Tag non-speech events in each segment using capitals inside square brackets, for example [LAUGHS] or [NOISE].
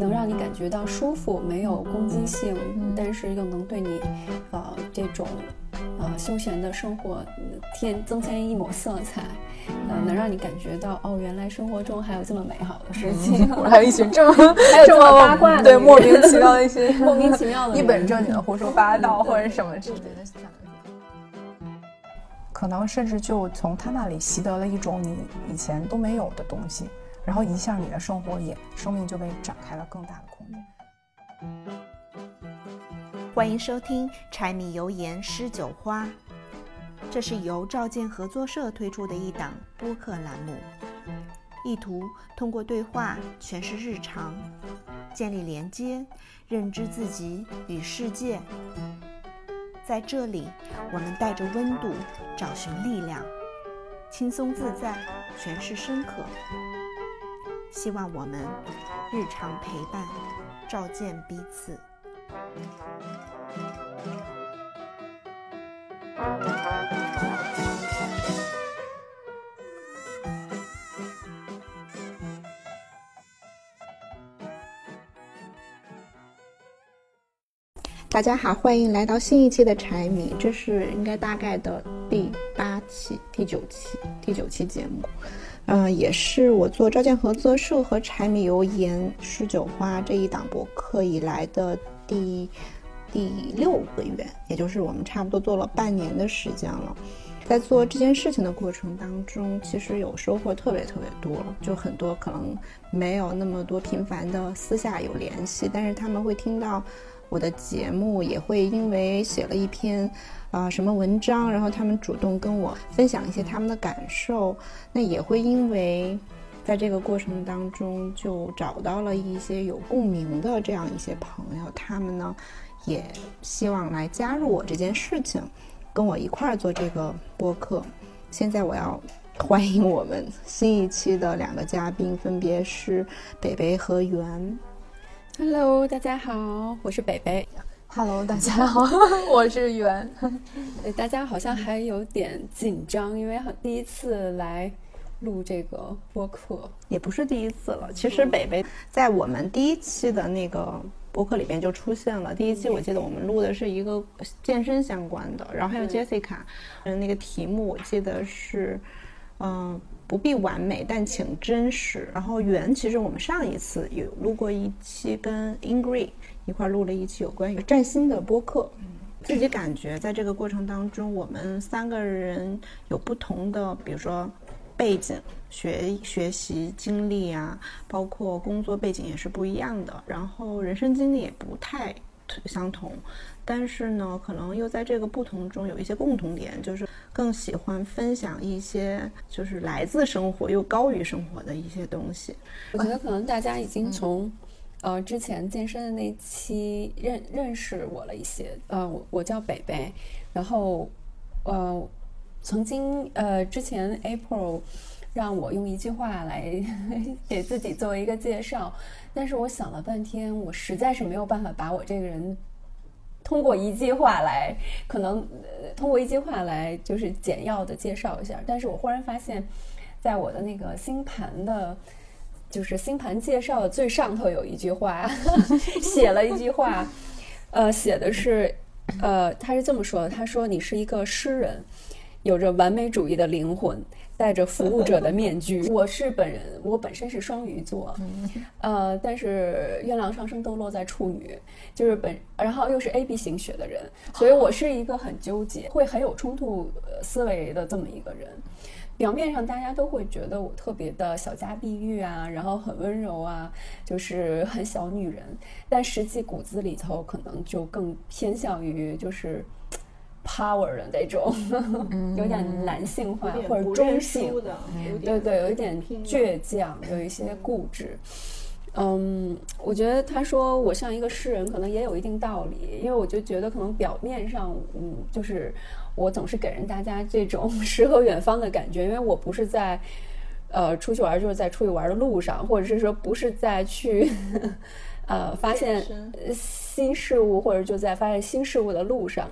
能让你感觉到舒服，没有攻击性，但是又能对你，呃，这种，呃，休闲的生活添增添一抹色彩，呃，能让你感觉到哦，原来生活中还有这么美好的事情，[LAUGHS] 还有一群这么 [LAUGHS] 还有这么八卦的，对莫名其妙的一些 [LAUGHS] 莫名其妙的一本正经的胡说八道或者什么之类的。可能甚至就从他那里习得了一种你以前都没有的东西，然后一下你的生活也生命就被展开了更大的空间。欢迎收听《柴米油盐诗酒花》，这是由赵建合作社推出的一档播客栏目，意图通过对话诠释日常，建立连接，认知自己与世界。在这里，我们带着温度找寻力量，轻松自在，诠释深刻。希望我们日常陪伴，照见彼此。大家好，欢迎来到新一期的柴米，这是应该大概的第八期、第九期、第九期节目，嗯，也是我做召见合作社和柴米油盐诗酒花这一档博客以来的第第六个月，也就是我们差不多做了半年的时间了。在做这件事情的过程当中，其实有收获特别特别多，就很多可能没有那么多频繁的私下有联系，但是他们会听到。我的节目也会因为写了一篇，啊什么文章，然后他们主动跟我分享一些他们的感受，那也会因为，在这个过程当中就找到了一些有共鸣的这样一些朋友，他们呢也希望来加入我这件事情，跟我一块儿做这个播客。现在我要 [LAUGHS] 欢迎我们新一期的两个嘉宾，分别是北北和圆。Hello，大家好，我是北北。Hello，大家好，[LAUGHS] 我是圆。[LAUGHS] 大家好像还有点紧张，因为第一次来录这个播客，也不是第一次了。其实北北在我们第一期的那个播客里边就出现了。第一期我记得我们录的是一个健身相关的，然后还有 Jessica，嗯，那个题目我记得是，嗯。不必完美，但请真实。然后圆，其实我们上一次有录过一期，跟 Ingrid 一块录了一期有关于占星的播客。自己感觉在这个过程当中，我们三个人有不同的，比如说背景、学学习经历啊，包括工作背景也是不一样的，然后人生经历也不太相同。但是呢，可能又在这个不同中有一些共同点，就是更喜欢分享一些就是来自生活又高于生活的一些东西。我觉得可能大家已经从，呃，之前健身的那期认认识我了一些。呃，我我叫北北，然后，呃，曾经呃之前 April 让我用一句话来 [LAUGHS] 给自己做一个介绍，但是我想了半天，我实在是没有办法把我这个人。通过一句话来，可能通过一句话来就是简要的介绍一下。但是我忽然发现，在我的那个星盘的，就是星盘介绍的最上头有一句话，[LAUGHS] 写了一句话，呃，写的是，呃，他是这么说的：他说你是一个诗人，有着完美主义的灵魂。戴着服务者的面具。[LAUGHS] 我是本人，我本身是双鱼座，呃，但是月亮上升都落在处女，就是本，然后又是 A B 型血的人，所以我是一个很纠结，会很有冲突思维的这么一个人。表面上大家都会觉得我特别的小家碧玉啊，然后很温柔啊，就是很小女人，但实际骨子里头可能就更偏向于就是。power 的那种，[LAUGHS] 有点男性化或者中性，对对，有一点倔强，有一些固执。嗯，我觉得他说我像一个诗人，可能也有一定道理，因为我就觉得可能表面上，嗯，就是我总是给人大家这种 [LAUGHS] 诗和远方的感觉，因为我不是在呃出去玩，就是在出去玩的路上，或者是说不是在去 [LAUGHS] 呃发现新事物，或者就在发现新事物的路上。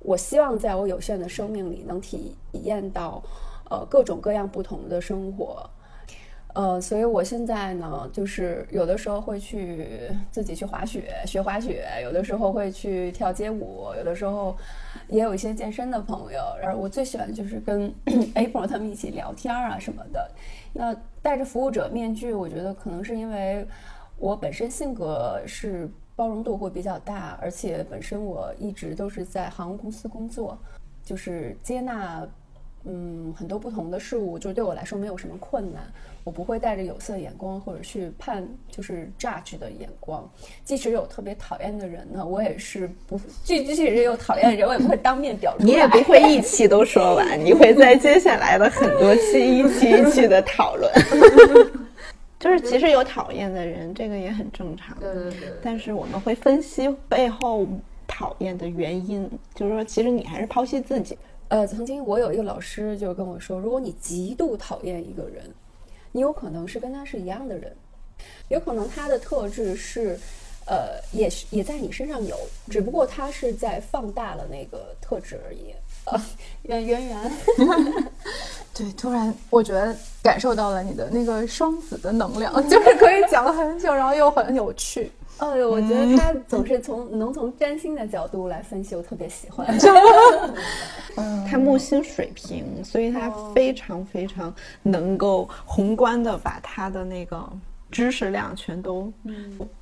我希望在我有限的生命里能体验到，呃，各种各样不同的生活。呃，所以我现在呢，就是有的时候会去自己去滑雪，学滑雪；有的时候会去跳街舞；有的时候也有一些健身的朋友。然后我最喜欢就是跟 [CLEARS THROAT] April 他们一起聊天啊什么的。那戴着服务者面具，我觉得可能是因为我本身性格是包容度会比较大，而且本身我一直都是在航空公司工作，就是接纳。嗯，很多不同的事物，就是对我来说没有什么困难。我不会带着有色眼光或者去判，就是 judge 的眼光。即使有特别讨厌的人呢，我也是不，即即使是有讨厌的人，我也不会当面表。[LAUGHS] 你也不会一期都说完，你会在接下来的很多期一期一期的讨论。[LAUGHS] 就是其实有讨厌的人，这个也很正常。对对对。但是我们会分析背后讨厌的原因，就是说，其实你还是剖析自己。呃，曾经我有一个老师就跟我说，如果你极度讨厌一个人，你有可能是跟他是一样的人，有可能他的特质是，呃，也是也在你身上有，只不过他是在放大了那个特质而已。[LAUGHS] 啊，圆圆圆，[LAUGHS] 对，突然我觉得感受到了你的那个双子的能量，就是可以讲很久，然后又很有趣。哦，我觉得他总是从能从占星的角度来分析，我特别喜欢。[LAUGHS] 他木星水平，所以他非常非常能够宏观的把他的那个知识量全都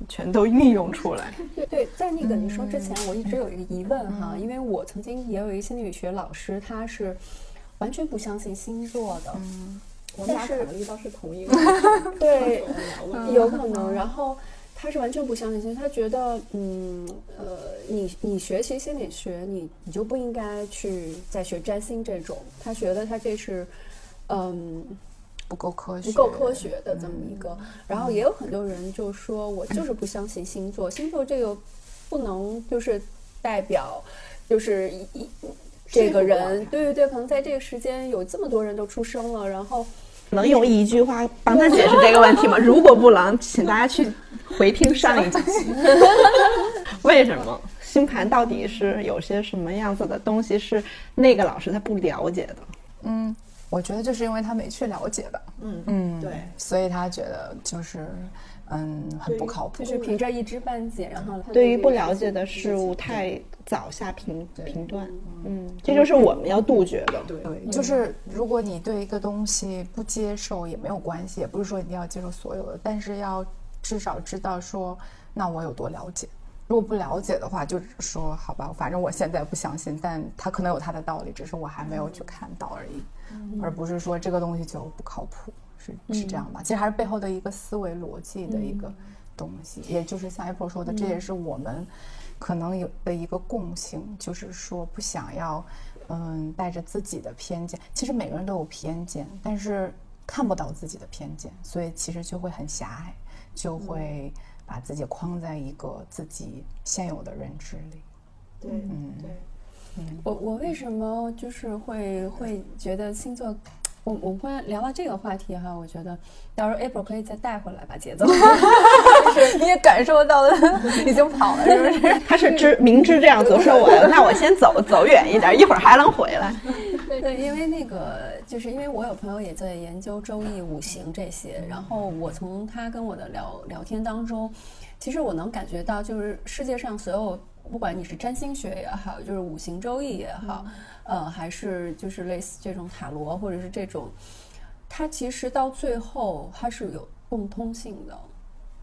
全都运用出来。[LAUGHS] 对对，在那个你说之前，我一直有一个疑问哈，因为我曾经也有一个心理学老师，他是完全不相信星座的。嗯，我们俩考虑到是同一个。[LAUGHS] 对，有可能。然后。他是完全不相信，其实他觉得，嗯，呃，你你学习心理学，你你就不应该去再学占星这种。他觉得他这是，嗯，不够科学，不够科学的这么一个。然后也有很多人就说，我就是不相信星座，星座这个不能就是代表，就是一这个人，对对对，可能在这个时间有这么多人都出生了，然后。能用一句话帮他解释这个问题吗？如果不能，请大家去回听上一集。[LAUGHS] 为什么星盘到底是有些什么样子的东西是那个老师他不了解的？嗯，我觉得就是因为他没去了解吧。嗯嗯，对，所以他觉得就是嗯很不靠谱，就是凭着一知半解，然后对于不了解的事物太。早下评评断，嗯，这就是我们要杜绝的。对，就是如果你对一个东西不接受也没有关系，也不是说一定要接受所有的，但是要至少知道说，那我有多了解。如果不了解的话，就说好吧，反正我现在不相信，但他可能有他的道理，只是我还没有去看到而已，而不是说这个东西就不靠谱，是是这样吧？其实还是背后的一个思维逻辑的一个东西，也就是像 Apple 说的，这也是我们。可能有的一个共性就是说不想要，嗯，带着自己的偏见。其实每个人都有偏见，但是看不到自己的偏见，所以其实就会很狭隘，就会把自己框在一个自己现有的认知里。对，嗯，对，嗯，我我为什么就是会会觉得星座？我我们会聊到这个话题哈，我觉得到时候 April 可以再带回来吧节奏，就 [LAUGHS] 是你也感受到了已经跑了，是不是？他是知明知这样做，说我那我先走走远一点，一会儿还能回来。对，因为那个就是因为我有朋友也在研究周易、五行这些，然后我从他跟我的聊聊天当中，其实我能感觉到，就是世界上所有。不管你是占星学也好，就是五行周易也好，呃，还是就是类似这种塔罗或者是这种，它其实到最后它是有共通性的，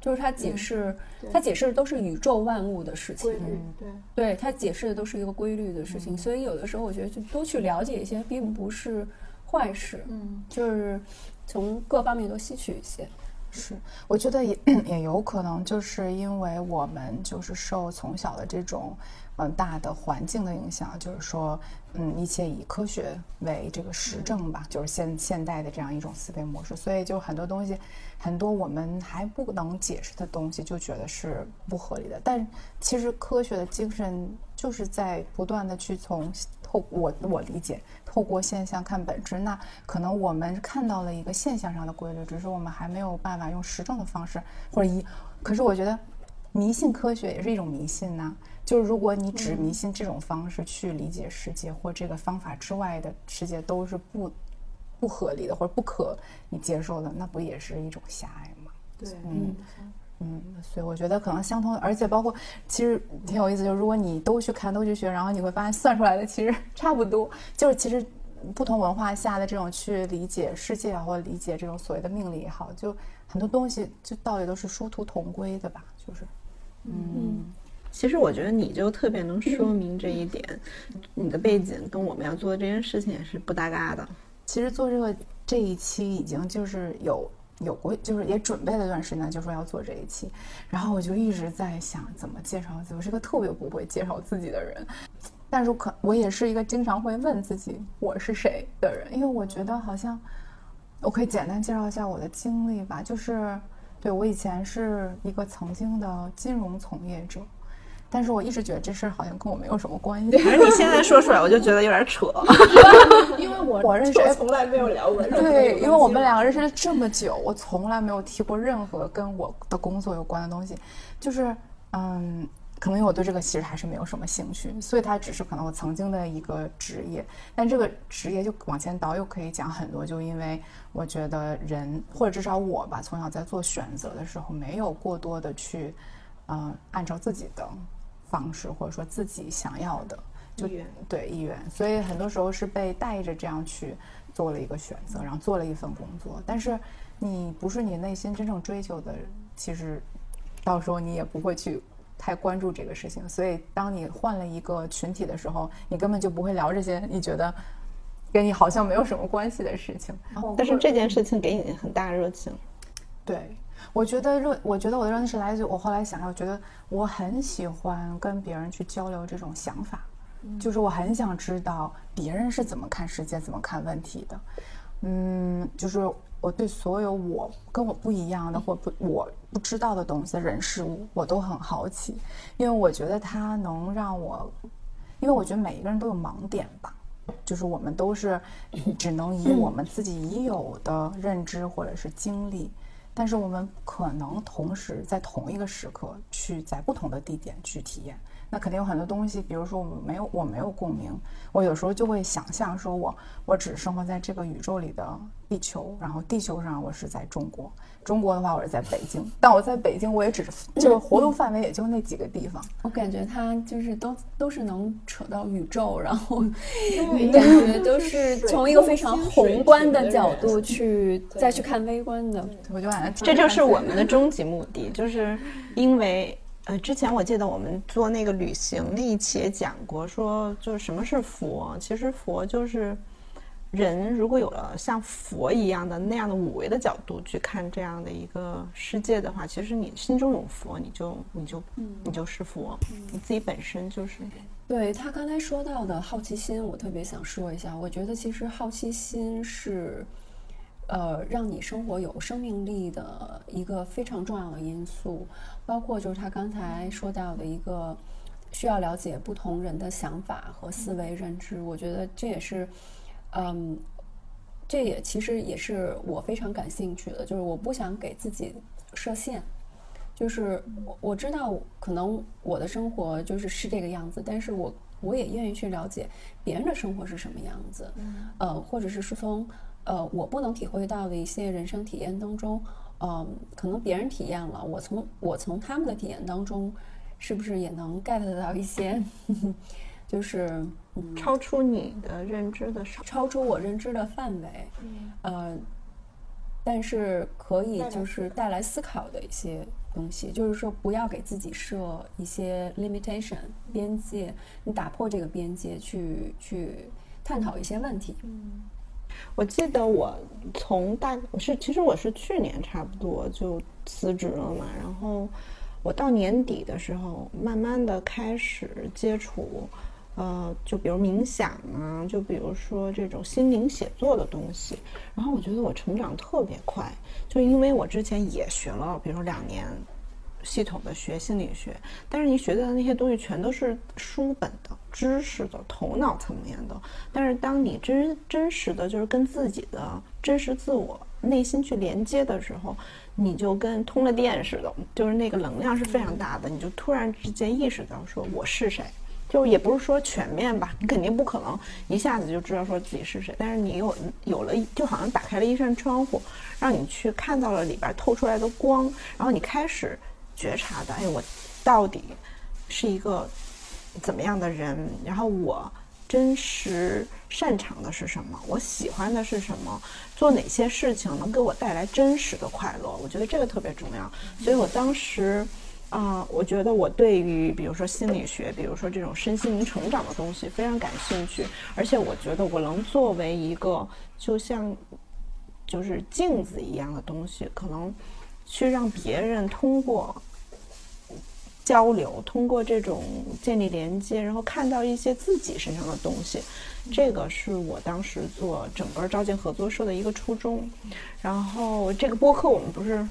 就是它解释，它解释的都是宇宙万物的事情，对，对，它解释的都是一个规律的事情，所以有的时候我觉得就多去了解一些，并不是坏事，嗯，就是从各方面都吸取一些。是，我觉得也 [CLEARS THROAT] 也有可能，就是因为我们就是受从小的这种嗯大的环境的影响，就是说嗯一切以科学为这个实证吧，就是现现代的这样一种思维模式，所以就很多东西，很多我们还不能解释的东西，就觉得是不合理的。但其实科学的精神就是在不断的去从透我我理解。透过现象看本质，那可能我们看到了一个现象上的规律，只是我们还没有办法用实证的方式或者一。可是我觉得，迷信科学也是一种迷信呐。就是如果你只迷信这种方式去理解世界，或这个方法之外的世界都是不不合理的或者不可你接受的，那不也是一种狭隘吗？对，嗯嗯，所以我觉得可能相通，而且包括其实挺有意思，就是如果你都去看都去学，然后你会发现算出来的其实差不多，就是其实不同文化下的这种去理解世界啊，或者理解这种所谓的命理也好，就很多东西就道理都是殊途同归的吧，就是嗯。其实我觉得你就特别能说明这一点，你的背景跟我们要做的这件事情也是不搭嘎的。其实做这个这一期已经就是有有过，就是也准备了一段时间，就说要做这一期，然后我就一直在想怎么介绍自己。我是个特别不会介绍自己的人，但是可我也是一个经常会问自己我是谁的人，因为我觉得好像我可以简单介绍一下我的经历吧，就是对我以前是一个曾经的金融从业者。但是我一直觉得这事儿好像跟我没有什么关系。反正你现在说出来，我就觉得有点扯。[LAUGHS] 因为我我认识从来没有聊过。对，因为我们两个认识了这么久，我从来没有提过任何跟我的工作有关的东西。就是，嗯，可能因为我对这个其实还是没有什么兴趣，所以它只是可能我曾经的一个职业。但这个职业就往前倒，又可以讲很多。就因为我觉得人，或者至少我吧，从小在做选择的时候，没有过多的去，嗯，按照自己的。方式或者说自己想要的，就对意愿，所以很多时候是被带着这样去做了一个选择，然后做了一份工作。但是你不是你内心真正追求的，其实到时候你也不会去太关注这个事情。所以当你换了一个群体的时候，你根本就不会聊这些你觉得跟你好像没有什么关系的事情。但是这件事情给你很大热情，对。我觉得热，我觉得我的热情是来自于我后来想，我觉得我很喜欢跟别人去交流这种想法，就是我很想知道别人是怎么看世界、怎么看问题的。嗯，就是我对所有我跟我不一样的或不我不知道的东西、人事物，我都很好奇，因为我觉得它能让我，因为我觉得每一个人都有盲点吧，就是我们都是只能以我们自己已有的认知或者是经历。但是我们可能同时在同一个时刻去在不同的地点去体验，那肯定有很多东西，比如说我没有我没有共鸣，我有时候就会想象说我我只生活在这个宇宙里的地球，然后地球上我是在中国。中国的话，我是在北京，但我在北京，我也只是 [CLEARS THROAT] 就是活动范围也就那几个地方。我感觉它就是都都是能扯到宇宙，然后 [LAUGHS] 感觉都是从一个非常宏观的角度去再去看微观的。我就感觉这就是我们的终极目的，[LAUGHS] 就是因为呃，之前我记得我们做那个旅行那一期也讲过，说就是什么是佛，其实佛就是。人如果有了像佛一样的那样的五维的角度去看这样的一个世界的话，其实你心中有佛，你就你就你就是佛，你自己本身就是。对他刚才说到的好奇心，我特别想说一下。我觉得其实好奇心是，呃，让你生活有生命力的一个非常重要的因素。包括就是他刚才说到的一个需要了解不同人的想法和思维认知，我觉得这也是。嗯，这也其实也是我非常感兴趣的，就是我不想给自己设限，就是我我知道可能我的生活就是是这个样子，但是我我也愿意去了解别人的生活是什么样子，呃，或者是是从呃我不能体会到的一些人生体验当中，嗯，可能别人体验了，我从我从他们的体验当中，是不是也能 get 到一些？就是超出你的认知的，超出我认知的范围，呃，但是可以就是带来思考的一些东西，就是说不要给自己设一些 limitation 边界，你打破这个边界去去探讨一些问题。嗯，我记得我从大我是其实我是去年差不多就辞职了嘛，然后我到年底的时候，慢慢的开始接触。呃，就比如冥想啊，就比如说这种心灵写作的东西，然后我觉得我成长特别快，就因为我之前也学了，比如两年系统的学心理学，但是你学的那些东西全都是书本的知识的头脑层面的，但是当你真真实的就是跟自己的真实自我内心去连接的时候，你就跟通了电似的，就是那个能量是非常大的，你就突然之间意识到说我是谁。就也不是说全面吧，你肯定不可能一下子就知道说自己是谁，但是你有有了，就好像打开了一扇窗户，让你去看到了里边透出来的光，然后你开始觉察的，哎，我到底是一个怎么样的人？然后我真实擅长的是什么？我喜欢的是什么？做哪些事情能给我带来真实的快乐？我觉得这个特别重要，所以我当时。啊，我觉得我对于比如说心理学，比如说这种身心灵成长的东西非常感兴趣，而且我觉得我能作为一个就像就是镜子一样的东西，可能去让别人通过交流，通过这种建立连接，然后看到一些自己身上的东西，这个是我当时做整个招建合作社的一个初衷。然后这个播客我们不是。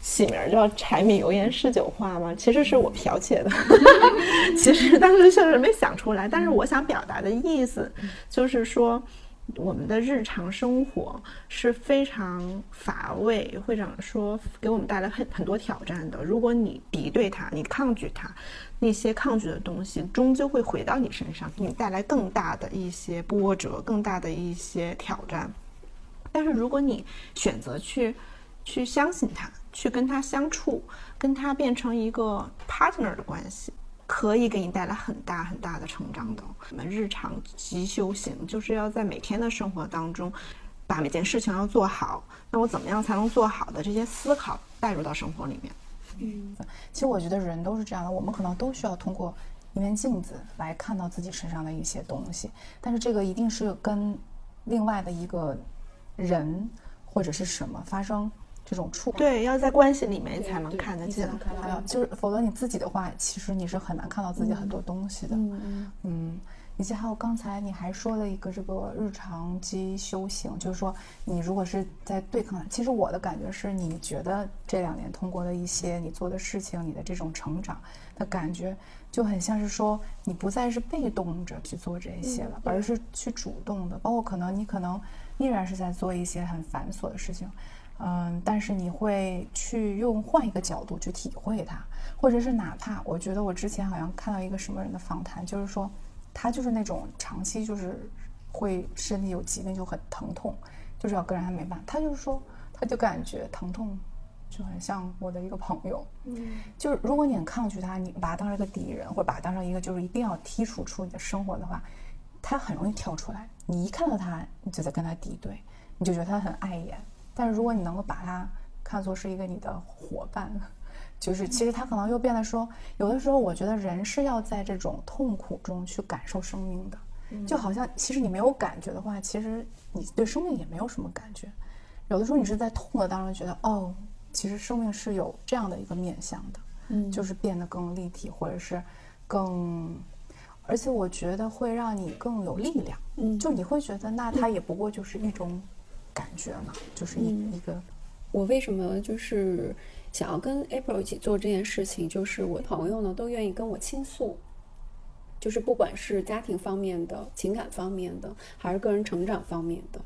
起名叫“柴米油盐诗酒话”吗？其实是我剽窃的，[LAUGHS] 其实当时确实没想出来。但是我想表达的意思，就是说，我们的日常生活是非常乏味，会长说给我们带来很很多挑战的。如果你敌对它，你抗拒它，那些抗拒的东西终究会回到你身上，给你带来更大的一些波折，更大的一些挑战。但是如果你选择去去相信它。去跟他相处，跟他变成一个 partner 的关系，可以给你带来很大很大的成长的。我们日常即修行，就是要在每天的生活当中，把每件事情要做好。那我怎么样才能做好的这些思考带入到生活里面？嗯，其实我觉得人都是这样的，我们可能都需要通过一面镜子来看到自己身上的一些东西，但是这个一定是跟另外的一个人或者是什么发生。这种触对，要在关系里面才能看得见，还有就是，否则你自己的话，其实你是很难看到自己很多东西的。嗯嗯，以及还有刚才你还说了一个这个日常即修行，就是说你如果是在对抗，其实我的感觉是你觉得这两年通过的一些你做的事情，你的这种成长的感觉，就很像是说你不再是被动着去做这些了，而是去主动的，包括可能你可能依然是在做一些很繁琐的事情。嗯，但是你会去用换一个角度去体会它，或者是哪怕我觉得我之前好像看到一个什么人的访谈，就是说他就是那种长期就是会身体有疾病就很疼痛，就是要跟着他没办法，他就是说他就感觉疼痛就很像我的一个朋友，嗯，就是如果你很抗拒他，你把他当成一个敌人，或者把他当成一个就是一定要剔除出你的生活的话，他很容易跳出来，你一看到他，你就在跟他敌对，你就觉得他很碍眼。但是如果你能够把它看作是一个你的伙伴，就是其实他可能又变得说，有的时候我觉得人是要在这种痛苦中去感受生命的，就好像其实你没有感觉的话，其实你对生命也没有什么感觉。有的时候你是在痛的当中觉得，哦，其实生命是有这样的一个面向的，嗯，就是变得更立体，或者是更，而且我觉得会让你更有力量，嗯，就你会觉得那它也不过就是一种。感觉嘛，就是一一个。我为什么就是想要跟 April 一起做这件事情？就是我朋友呢都愿意跟我倾诉，就是不管是家庭方面的、情感方面的，还是个人成长方面的。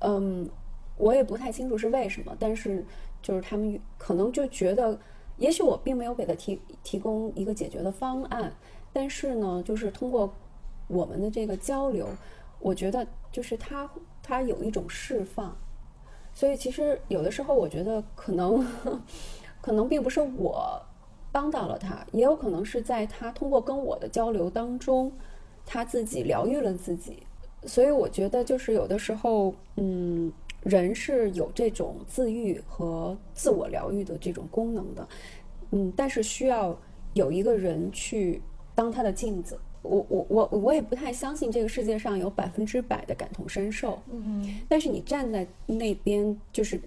嗯，我也不太清楚是为什么，但是就是他们可能就觉得，也许我并没有给他提提供一个解决的方案，但是呢，就是通过我们的这个交流，我觉得就是他。他有一种释放，所以其实有的时候我觉得可能，可能并不是我帮到了他，也有可能是在他通过跟我的交流当中，他自己疗愈了自己。所以我觉得就是有的时候，嗯，人是有这种自愈和自我疗愈的这种功能的，嗯，但是需要有一个人去当他的镜子。我我我我也不太相信这个世界上有百分之百的感同身受，嗯，但是你站在那边，就是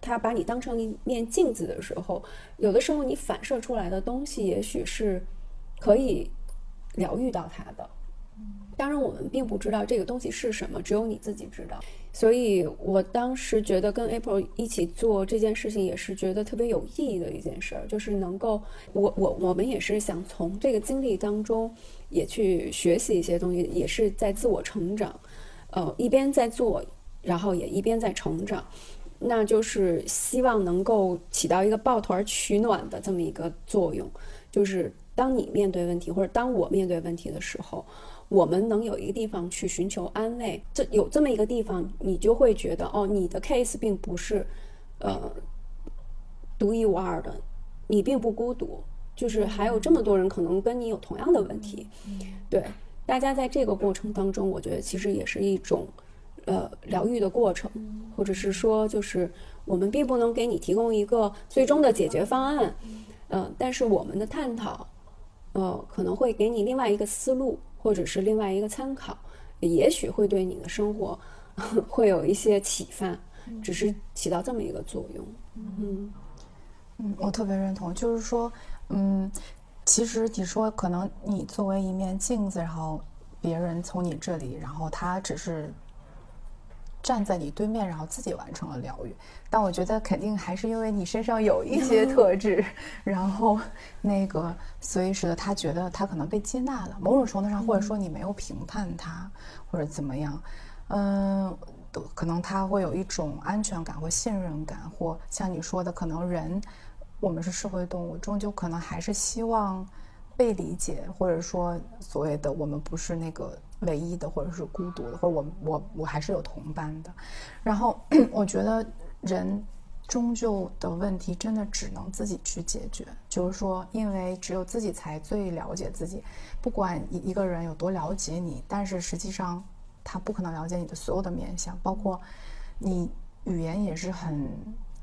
他把你当成一面镜子的时候，有的时候你反射出来的东西，也许是可以疗愈到他的。当然，我们并不知道这个东西是什么，只有你自己知道。所以我当时觉得跟 April 一起做这件事情，也是觉得特别有意义的一件事儿，就是能够，我我我们也是想从这个经历当中也去学习一些东西，也是在自我成长，呃，一边在做，然后也一边在成长。那就是希望能够起到一个抱团取暖的这么一个作用，就是当你面对问题或者当我面对问题的时候，我们能有一个地方去寻求安慰。这有这么一个地方，你就会觉得哦，你的 case 并不是呃独一无二的，你并不孤独，就是还有这么多人可能跟你有同样的问题。对，大家在这个过程当中，我觉得其实也是一种。呃，疗愈的过程，或者是说，就是我们并不能给你提供一个最终的解决方案，嗯，但是我们的探讨，呃，可能会给你另外一个思路，或者是另外一个参考，也许会对你的生活 [LAUGHS] 会有一些启发，只是起到这么一个作用。嗯嗯，我特别认同，就是说，嗯，其实你说可能你作为一面镜子，然后别人从你这里，然后他只是。站在你对面，然后自己完成了疗愈，但我觉得肯定还是因为你身上有一些特质，[LAUGHS] 然后那个所以使得他觉得他可能被接纳了，某种程度上或者说你没有评判他或者怎么样，嗯，可能他会有一种安全感或信任感，或像你说的，可能人我们是社会动物，终究可能还是希望被理解，或者说所谓的我们不是那个。唯一的，或者是孤独的，或者我我我还是有同伴的。然后 [CLEARS THROAT] 我觉得人终究的问题真的只能自己去解决，就是说，因为只有自己才最了解自己。不管一一个人有多了解你，但是实际上他不可能了解你的所有的面相，包括你语言也是很。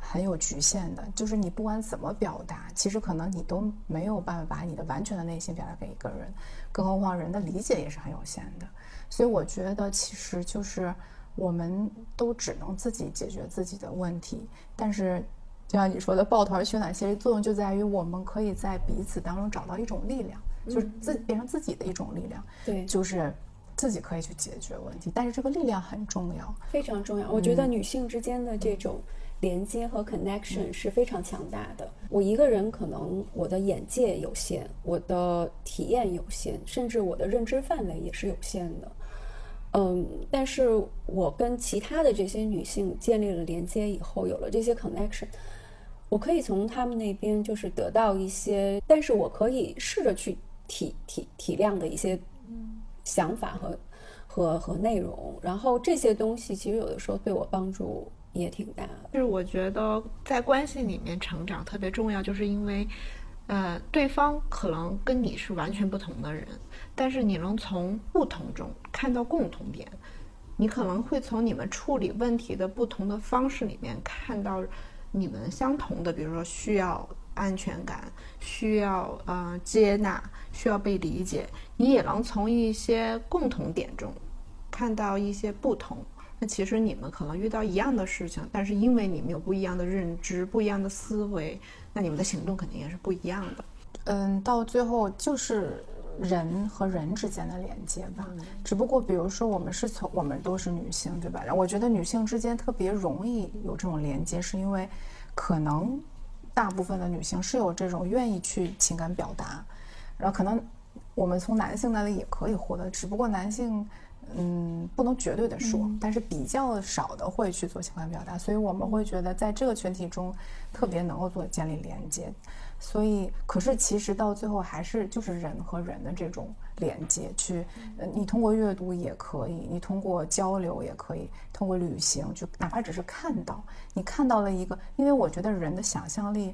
很有局限的，就是你不管怎么表达，其实可能你都没有办法把你的完全的内心表达给一个人，更何况人的理解也是很有限的。所以我觉得，其实就是我们都只能自己解决自己的问题。但是，就像你说的，抱团取暖，其实作用就在于我们可以在彼此当中找到一种力量，就是自变成自己的一种力量。对，就是自己可以去解决问题。但是这个力量很重要，非常重要。我觉得女性之间的这种。连接和 connection 是非常强大的。我一个人可能我的眼界有限，我的体验有限，甚至我的认知范围也是有限的。嗯，但是我跟其他的这些女性建立了连接以后，有了这些 connection，我可以从她们那边就是得到一些，但是我可以试着去体体体谅的一些想法和和和内容，然后这些东西其实有的时候对我帮助。也挺大，就是我觉得在关系里面成长特别重要，就是因为，呃，对方可能跟你是完全不同的人，但是你能从不同中看到共同点，你可能会从你们处理问题的不同的方式里面看到你们相同的，比如说需要安全感，需要呃接纳，需要被理解，你也能从一些共同点中看到一些不同。其实你们可能遇到一样的事情，但是因为你们有不一样的认知、不一样的思维，那你们的行动肯定也是不一样的。嗯，到最后就是人和人之间的连接吧。只不过，比如说我们是从我们都是女性，对吧？然后我觉得女性之间特别容易有这种连接，是因为可能大部分的女性是有这种愿意去情感表达，然后可能我们从男性那里也可以获得，只不过男性。嗯，不能绝对的说，但是比较少的会去做情感表达，所以我们会觉得在这个群体中特别能够做建立连接。所以，可是其实到最后还是就是人和人的这种连接，去，呃，你通过阅读也可以，你通过交流也可以，通过旅行，就哪怕只是看到，你看到了一个，因为我觉得人的想象力，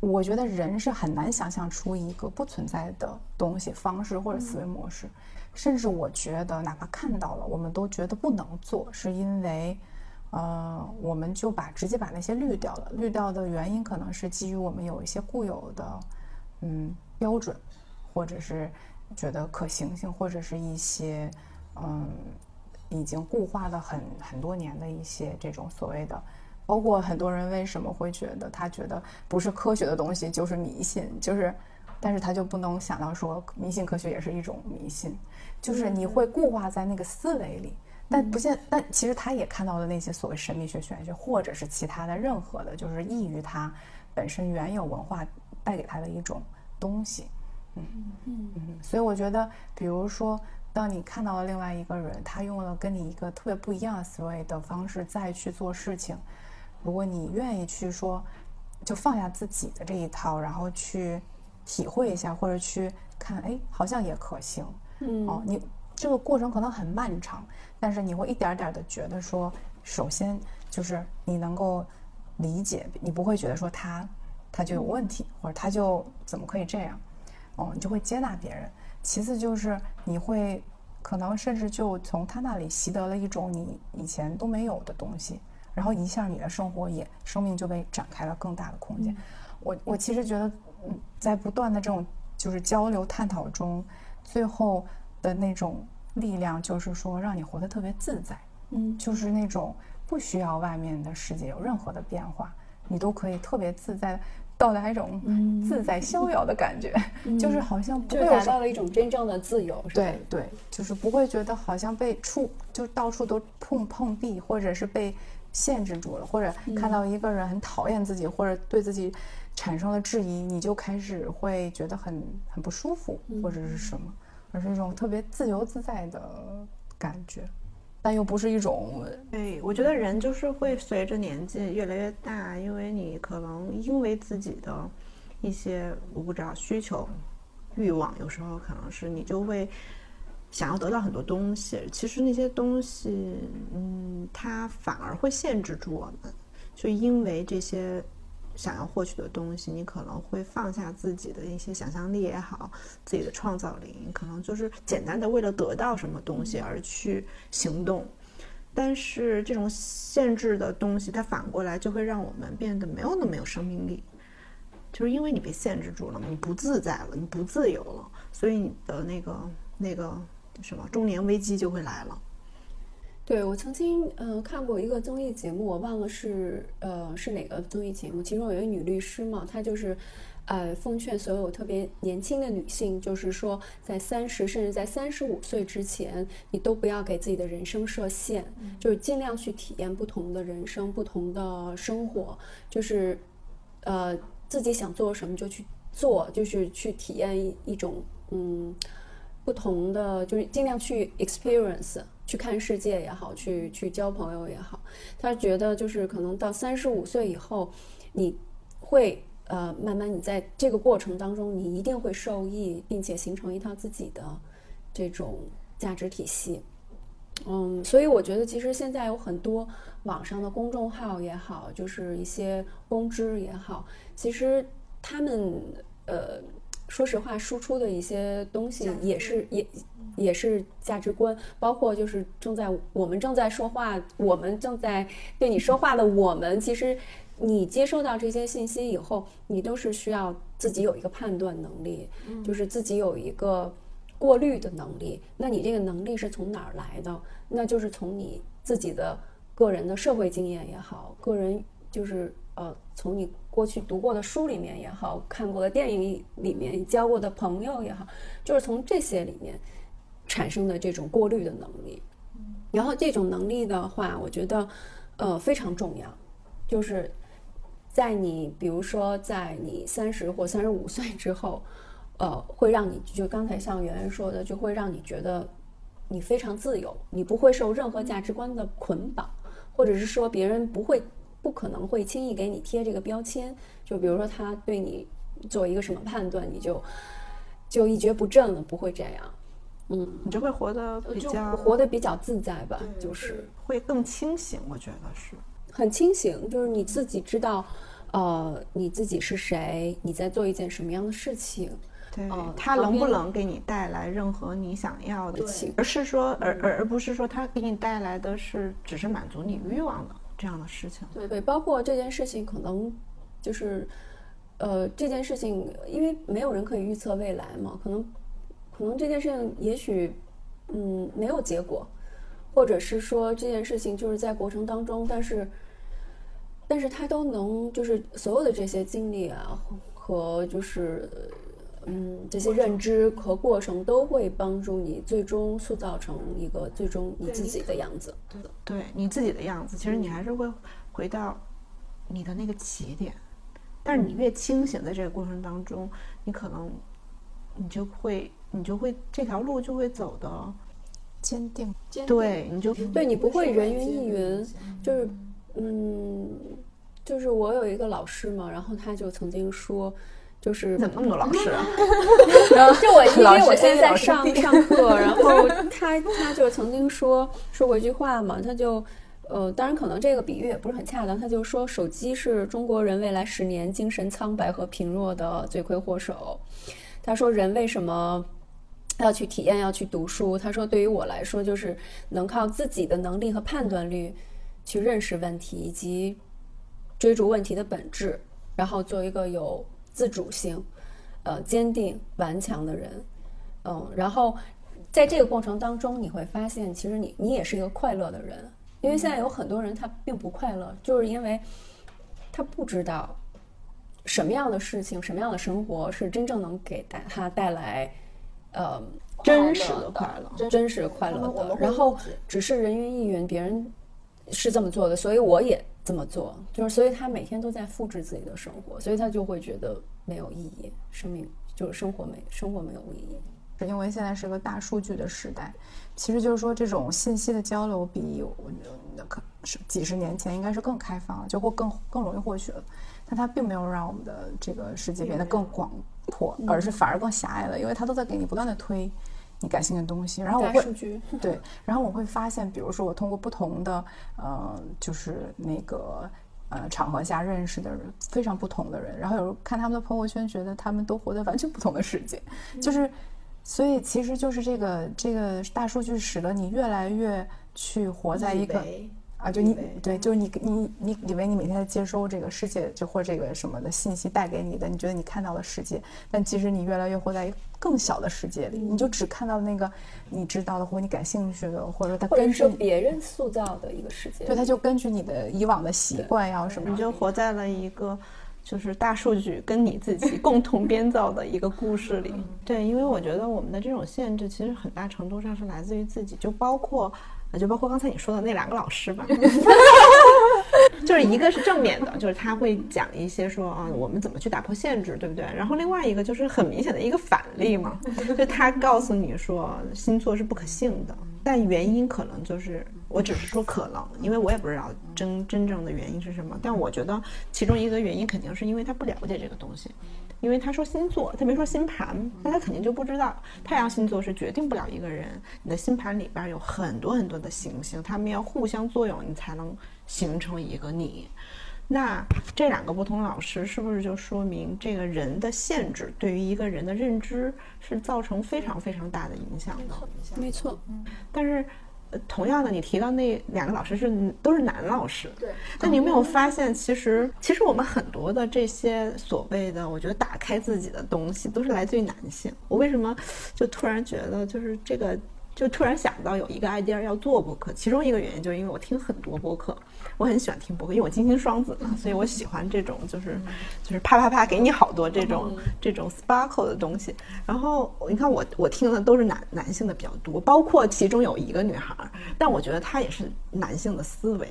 我觉得人是很难想象出一个不存在的东西、方式或者思维模式。甚至我觉得，哪怕看到了，我们都觉得不能做，是因为，呃，我们就把直接把那些滤掉了。滤掉的原因可能是基于我们有一些固有的，嗯，标准，或者是觉得可行性，或者是一些，嗯，已经固化了很很多年的一些这种所谓的，包括很多人为什么会觉得他觉得不是科学的东西就是迷信，就是，但是他就不能想到说迷信科学也是一种迷信。就是你会固化在那个思维里，但不现，但其实他也看到了那些所谓神秘学、玄学，或者是其他的任何的，就是异于他本身原有文化带给他的一种东西。嗯嗯嗯。所以我觉得，比如说，当你看到了另外一个人，他用了跟你一个特别不一样的思维的方式再去做事情，如果你愿意去说，就放下自己的这一套，然后去体会一下，或者去看，哎，好像也可行。嗯哦，你这个过程可能很漫长，但是你会一点点的觉得说，首先就是你能够理解，你不会觉得说他他就有问题，或者他就怎么可以这样，哦，你就会接纳别人。其次就是你会可能甚至就从他那里习得了一种你以前都没有的东西，然后一下你的生活也生命就被展开了更大的空间。我我其实觉得，嗯，在不断的这种就是交流探讨中，最后的那种力量就是说让你活得特别自在，嗯。就是那种不需要外面的世界有任何的变化，你都可以特别自在，到达一种自在逍遥的感觉，[LAUGHS] 就是好像不就会到了一种真正的自由，是对对，就是不会觉得好像被触，就到处都碰碰壁，或者是被限制住了，或者看到一个人很讨厌自己，或者对自己产生了质疑，你就开始会觉得很很不舒服，或者是什么，而是一种特别自由自在的感觉，但又不是一种对，我觉得人就是会随着年纪越来越大，因为你可能因为自己的一些我不知道需求、欲望，有时候可能是你就会想要得到很多东西，其实那些东西，嗯，它反而会限制住我们，就因为这些。想要获取的东西，你可能会放下自己的一些想象力也好，自己的创造力，你可能就是简单的为了得到什么东西而去行动。但是这种限制的东西，它反过来就会让我们变得没有那么有生命力，就是因为你被限制住了，你不自在了，你不自由了，所以你的那个那个什么中年危机就会来了。对，我曾经呃看过一个综艺节目，我忘了是呃是哪个综艺节目，其中有一个女律师嘛，她就是呃奉劝所有特别年轻的女性，就是说在三十甚至在三十五岁之前，你都不要给自己的人生设限，就是尽量去体验不同的人生、不同的生活，就是呃自己想做什么就去做，就是去体验一一种嗯。不同的，就是尽量去 experience，去看世界也好，去去交朋友也好。他觉得就是可能到三十五岁以后，你会呃慢慢你在这个过程当中，你一定会受益，并且形成一套自己的这种价值体系。嗯，所以我觉得其实现在有很多网上的公众号也好，就是一些公知也好，其实他们呃。说实话，输出的一些东西也是也也是价值观，包括就是正在我们正在说话，我们正在对你说话的我们，其实你接收到这些信息以后，你都是需要自己有一个判断能力，就是自己有一个过滤的能力。那你这个能力是从哪儿来的？那就是从你自己的个人的社会经验也好，个人就是呃，从你。过去读过的书里面也好，看过的电影里面，交过的朋友也好，就是从这些里面产生的这种过滤的能力。然后这种能力的话，我觉得呃非常重要，就是在你比如说在你三十或三十五岁之后，呃，会让你就刚才像圆圆说的，就会让你觉得你非常自由，你不会受任何价值观的捆绑，或者是说别人不会。不可能会轻易给你贴这个标签，就比如说他对你做一个什么判断，你就就一蹶不振了，不会这样。嗯，你就会活得比较活得比较自在吧，就是会更清醒。我觉得是很清醒，就是你自己知道，呃，你自己是谁，你在做一件什么样的事情。对，他能不能给你带来任何你想要的情，而是说，而而而不是说他给你带来的是只是满足你欲望的。这样的事情，对对，包括这件事情，可能就是，呃，这件事情，因为没有人可以预测未来嘛，可能，可能这件事情也许，嗯，没有结果，或者是说这件事情就是在过程当中，但是，但是他都能，就是所有的这些经历啊，和就是。嗯，这些认知和过程都会帮助你最终塑造成一个最终你自己的样子。对的，对你自己的样子，其实你还是会回到你的那个起点。但是你越清醒，在这个过程当中，你可能你就会，你就会这条路就会走的坚定。对，你就对你不会人云亦云，就是嗯，就是我有一个老师嘛，然后他就曾经说，就是怎么那么多老师啊？[LAUGHS] 然后就我 [LAUGHS] 因为我现在在上上课，然后 [LAUGHS] 他他就曾经说说过一句话嘛，他就呃，当然可能这个比喻也不是很恰当，他就说手机是中国人未来十年精神苍白和贫弱的罪魁祸首。他说人为什么要去体验，要去读书？他说对于我来说，就是能靠自己的能力和判断力去认识问题，以及追逐问题的本质，然后做一个有自主性、呃坚定顽强的人。嗯，然后在这个过程当中，你会发现，其实你你也是一个快乐的人，因为现在有很多人他并不快乐，就是因为他不知道什么样的事情、什么样的生活是真正能给带他带来呃真实的快乐，真实快乐的。然后只是人云亦云，别人是这么做的，所以我也这么做，就是所以他每天都在复制自己的生活，所以他就会觉得没有意义，生命就是生活没生活没有意义。是因为现在是个大数据的时代，其实就是说这种信息的交流比可是几十年前应该是更开放了，就会更更容易获取了。但它并没有让我们的这个世界变得更广阔，而是反而更狭隘了，因为它都在给你不断的推你感兴趣的东西。然后我会 [LAUGHS] [LAUGHS] 对，然后我会发现，比如说我通过不同的呃，就是那个呃场合下认识的人，非常不同的人，然后有时候看他们的朋友圈，觉得他们都活在完全不同的世界，就是，所以其实就是这个这个大数据使得你越来越去活在一个。啊，就你对，就是你你你以为你每天在接收这个世界，就或者这个什么的信息带给你的，你觉得你看到了世界，但其实你越来越活在一个更小的世界里，你就只看到那个你知道的或者你感兴趣的，或者它或者根据别人塑造的一个世界。对，它就根据你的以往的习惯呀什么你就活在了一个就是大数据跟你自己共同 [LAUGHS] 编造的一个故事里。对，因为我觉得我们的这种限制其实很大程度上是来自于自己，就包括。呃就包括刚才你说的那两个老师吧，[LAUGHS] 就是一个是正面的，就是他会讲一些说啊，我们怎么去打破限制，对不对？然后另外一个就是很明显的一个反例嘛，就他告诉你说星座是不可信的，但原因可能就是，我只是说可能，因为我也不知道真真正的原因是什么，但我觉得其中一个原因肯定是因为他不了解这个东西。因为他说星座，他没说星盘，那他肯定就不知道太阳星座是决定不了一个人。你的星盘里边有很多很多的行星，它们要互相作用，你才能形成一个你。那这两个不同老师是不是就说明这个人的限制对于一个人的认知是造成非常非常大的影响的？没错，但是。呃同样的，你提到那两个老师是都是男老师，对。但你有没有发现，其实其实我们很多的这些所谓的，我觉得打开自己的东西，都是来自于男性。我为什么就突然觉得，就是这个，就突然想到有一个 idea 要做播客，其中一个原因就是因为我听很多播客，我很喜欢听播客，因为我金星双子嘛，所以我喜欢这种就是就是啪啪啪给你好多这种这种 sparkle 的东西。然后你看我我听的都是男男性的比较多，包括其中有一个女孩儿，但我觉得她也是男性的思维。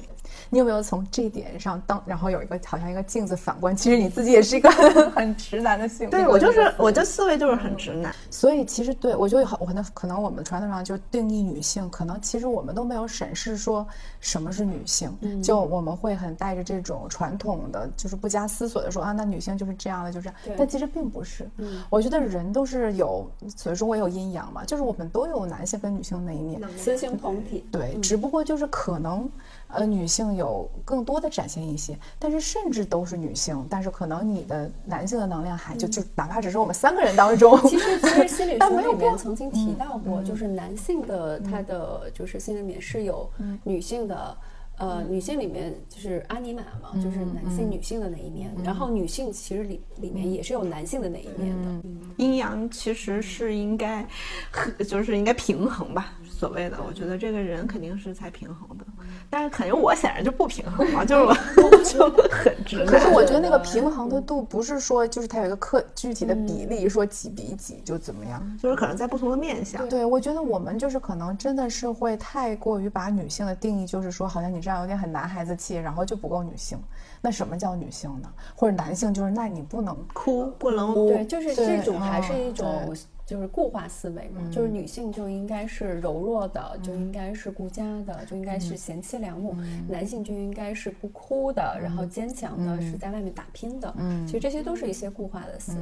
你有没有从这点上当，然后有一个好像一个镜子反观，其实你自己也是一个 [LAUGHS] 很直男的性格。对我就是我这思维就是很直男。所以其实对我就有好，我可能可能我们传统上就定义女性，可能其实我们都没有审视说什么是女性，就我们会很带着这种传统的，就是不加思索的说啊，那女性就是这样的，就这样。但其实并不是。我觉得人都是有，所以说我有阴阳嘛，就是我们都有男性跟女性的那一面。雌性同体。对，只不过就是可能，呃，女性有更多的展现一些，但是甚至都是女性，但是可能你的男性的能量还就就哪怕只是我们三个人当中，其实，其实 [LAUGHS] 心理学里但没有过面曾经提到过，就是男性的他的就是心里面是有女性的。呃，女性里面就是阿尼玛嘛，就是男性、女性的那一面，然后女性其实里里面也是有男性的那一面的。阴阳其实是应该，就是应该平衡吧。所谓的，我觉得这个人肯定是才平衡的，但是肯定我显然就不平衡嘛，就是我 [LAUGHS] 就很直。可是我觉得那个平衡的度不是说就是它有一个克具体的比例，说几比几就怎么样。就是可能在不同的面相。对，我觉得我们就是可能真的是会太过于把女性的定义，就是说好像你这样有点很男孩子气，然后就不够女性。那什么叫女性呢？或者男性就是那你不能哭不能哭对，就是这种还是一嗯种就是固化思维嘛，就是女性就应该是柔弱的，就应该是顾家的，就应该是贤妻良母；男性就应该是不哭的，然后坚强的，是在外面打拼的。嗯，其实这些都是一些固化的思维。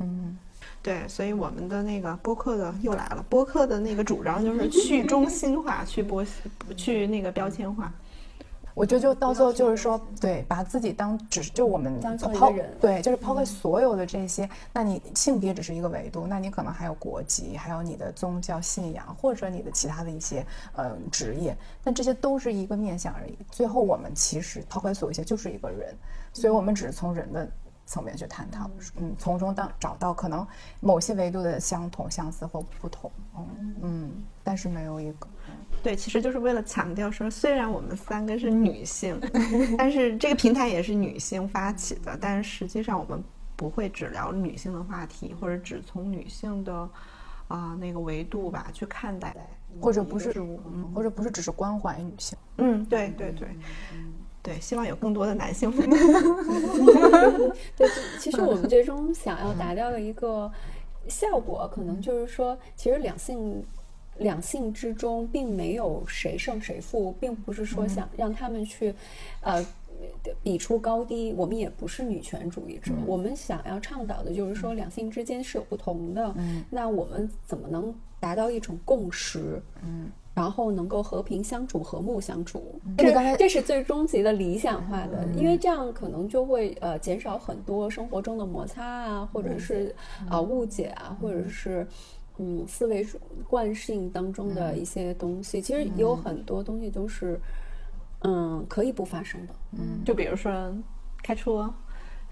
嗯，对，所以我们的那个播客的又来了，播客的那个主张就是去中心化，去播，去那个标签化。我觉得就到最后就是说，对，把自己当只是就我们抛对，就是抛开所有的这些，那你性别只是一个维度，那你可能还有国籍，还有你的宗教信仰，或者你的其他的一些呃职业，但这些都是一个面相而已。最后我们其实抛开所有一些，就是一个人，所以我们只是从人的层面去探讨，嗯，从中当找到可能某些维度的相同、相似或不同，嗯。嗯，但是没有一个。对，其实就是为了强调说，虽然我们三个是女性，[LAUGHS] 但是这个平台也是女性发起的，但是实际上我们不会只聊女性的话题，或者只从女性的啊那个维度吧去看待，或者不是，或者不是只是关怀女性。嗯，对对对，对，希望有更多的男性。[LAUGHS] 对，其实我们最终想要达到的一个效果，可能就是说，其实两性。两性之中并没有谁胜谁负，并不是说想让他们去，呃，比出高低。我们也不是女权主义者，我们想要倡导的就是说两性之间是有不同的。嗯那我们怎么能达到一种共识？嗯，然后能够和平相处、和睦相处？这这是最终极的理想化的，因为这样可能就会呃减少很多生活中的摩擦啊，或者是啊误解啊，或者是。嗯，思维惯性当中的一些东西，其实有很多东西都是，嗯，可以不发生的。嗯，就比如说开车，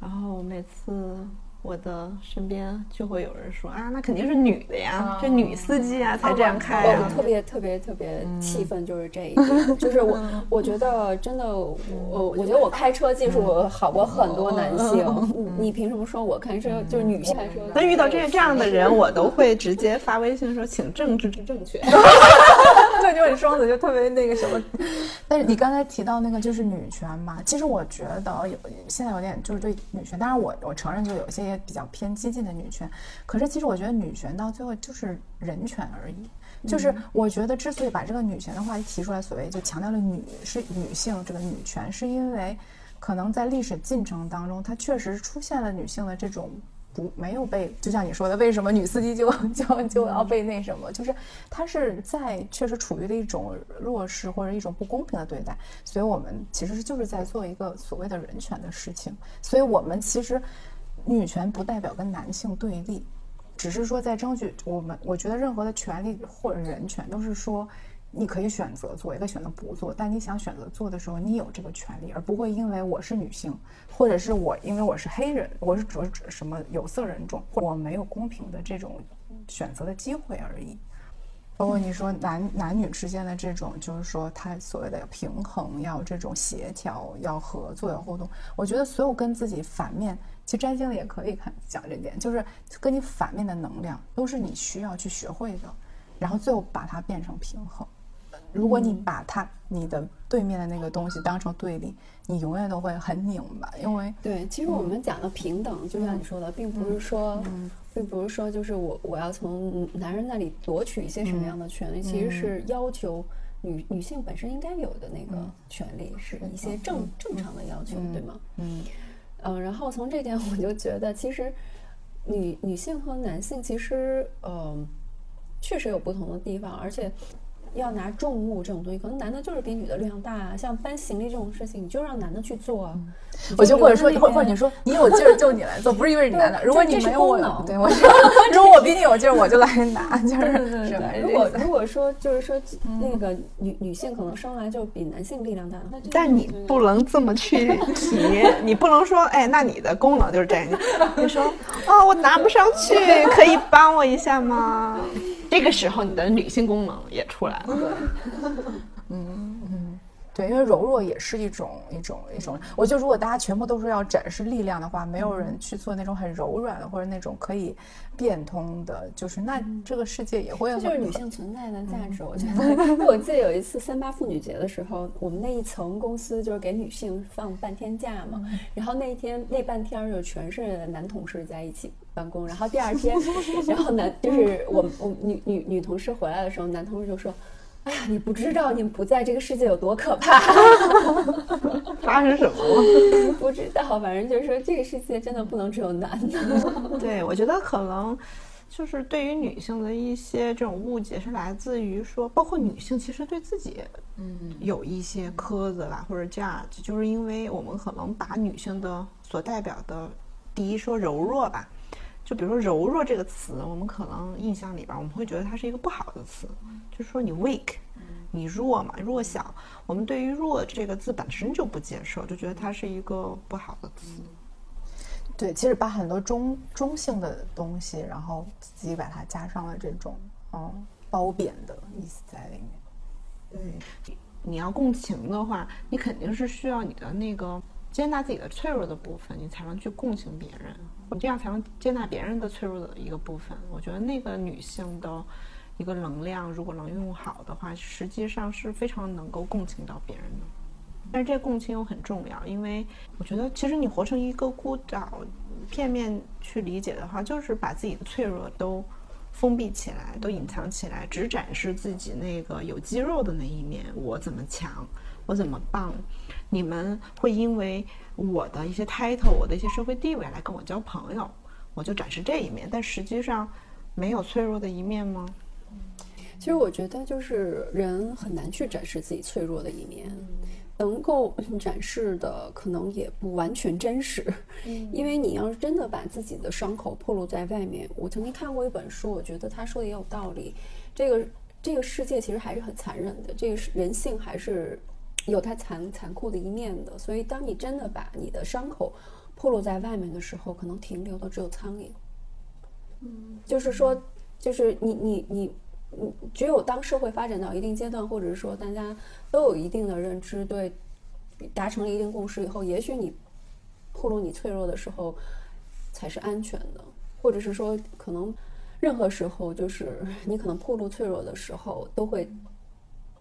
然后每次。我的身边就会有人说啊，那肯定是女的呀，这女司机啊才这样开啊。我特别特别特别气愤，就是这一点，[LAUGHS] 就是我我觉得真的，我我觉得我开车技术好过很多男性，你凭什么说我开车就是女性开车？那遇到这这样的人，我都会直接发微信说，请政治正确。对，就你双子就特别那个什么。[LAUGHS] 但是你刚才提到那个就是女权嘛，其实我觉得有现在有点就是对女权，当然我我承认就有些。也比较偏激进的女权，可是其实我觉得女权到最后就是人权而已。就是我觉得之所以把这个女权的话题提出来，所谓就强调了女是女性这个女权，是因为可能在历史进程当中，它确实出现了女性的这种不没有被，就像你说的，为什么女司机就就就要被那什么？就是她是在确实处于了一种弱势或者一种不公平的对待，所以我们其实就是在做一个所谓的人权的事情。所以我们其实。女权不代表跟男性对立，只是说在争取我们。我觉得任何的权利或者人权都是说，你可以选择做，也可以选择不做。但你想选择做的时候，你有这个权利，而不会因为我是女性，或者是我因为我是黑人，我是指什么有色人种，我没有公平的这种选择的机会而已。包括你说男男女之间的这种，就是说他所谓的平衡，要这种协调，要合作，要互动。我觉得所有跟自己反面。其实占星的也可以看讲这点，就是跟你反面的能量都是你需要去学会的，然后最后把它变成平衡。如果你把它你的对面的那个东西当成对立，你永远都会很拧巴。因为对，其实我们讲的平等，就像你说的，并不是说，并不是说就是我我要从男人那里夺取一些什么样的权利，其实是要求女女性本身应该有的那个权利，是一些正正常的要求，对吗？嗯。嗯，然后从这点我就觉得，其实女女性和男性其实，嗯，确实有不同的地方，而且。要拿重物这种东西，可能男的就是比女的力量大啊。像搬行李这种事情，你就让男的去做。我就或者说，或者你说 [LAUGHS] 你有劲儿就你来做，不是因为你男的。如果你没有我，对我，[LAUGHS] 如果我比你有劲儿，我就来拿，就是是吧？如果如果说就是说那个女女性可能生来就比男性力量大，但你不能这么去 [LAUGHS] 提，你不能说哎，那你的功能就是这样。你说啊，我拿不上去，可以帮我一下吗？这个时候，你的女性功能也出来了。[LAUGHS] 嗯嗯，对，因为柔弱也是一种一种一种。我觉得如果大家全部都是要展示力量的话，没有人去做那种很柔软的或者那种可以变通的，就是那这个世界也会这就是女性存在的价值。我觉得，我记得有一次三八妇女节的时候，我们那一层公司就是给女性放半天假嘛，然后那一天那半天就全是男同事在一起办公，然后第二天，然后男就是我们我女女女同事回来的时候，男同事就说。哎呀，你不知道你们不在这个世界有多可怕！[LAUGHS] 发生什么了？[LAUGHS] 不知道，反正就是说这个世界真的不能只有男的。[LAUGHS] 对，我觉得可能就是对于女性的一些这种误解是来自于说，包括女性其实对自己嗯有一些苛责吧，或者 judge，就是因为我们可能把女性的所代表的，第一说柔弱吧。就比如说“柔弱”这个词，我们可能印象里边，我们会觉得它是一个不好的词，就是说你 weak，你弱嘛，弱小。我们对于“弱”这个字本身就不接受，就觉得它是一个不好的词。对，其实把很多中中性的东西，然后自己把它加上了这种嗯褒贬的意思在里面。对，你要共情的话，你肯定是需要你的那个接纳自己的脆弱的部分，你才能去共情别人。你这样才能接纳别人的脆弱的一个部分。我觉得那个女性的一个能量，如果能用好的话，实际上是非常能够共情到别人的。但是这共情又很重要，因为我觉得其实你活成一个孤岛，片面去理解的话，就是把自己的脆弱都封闭起来，都隐藏起来，只展示自己那个有肌肉的那一面。我怎么强？我怎么棒？你们会因为？我的一些 title，我的一些社会地位来跟我交朋友，我就展示这一面。但实际上，没有脆弱的一面吗？其实我觉得，就是人很难去展示自己脆弱的一面，能够展示的可能也不完全真实。因为你要是真的把自己的伤口暴露在外面，我曾经看过一本书，我觉得他说的也有道理。这个这个世界其实还是很残忍的，这个人性还是。有它残残酷的一面的，所以当你真的把你的伤口暴露在外面的时候，可能停留的只有苍蝇。嗯，就是说，就是你你你你，只有当社会发展到一定阶段，或者是说大家都有一定的认知，对，达成了一定共识以后，也许你暴露你脆弱的时候才是安全的，或者是说，可能任何时候，就是 [LAUGHS] 你可能暴露脆弱的时候，都会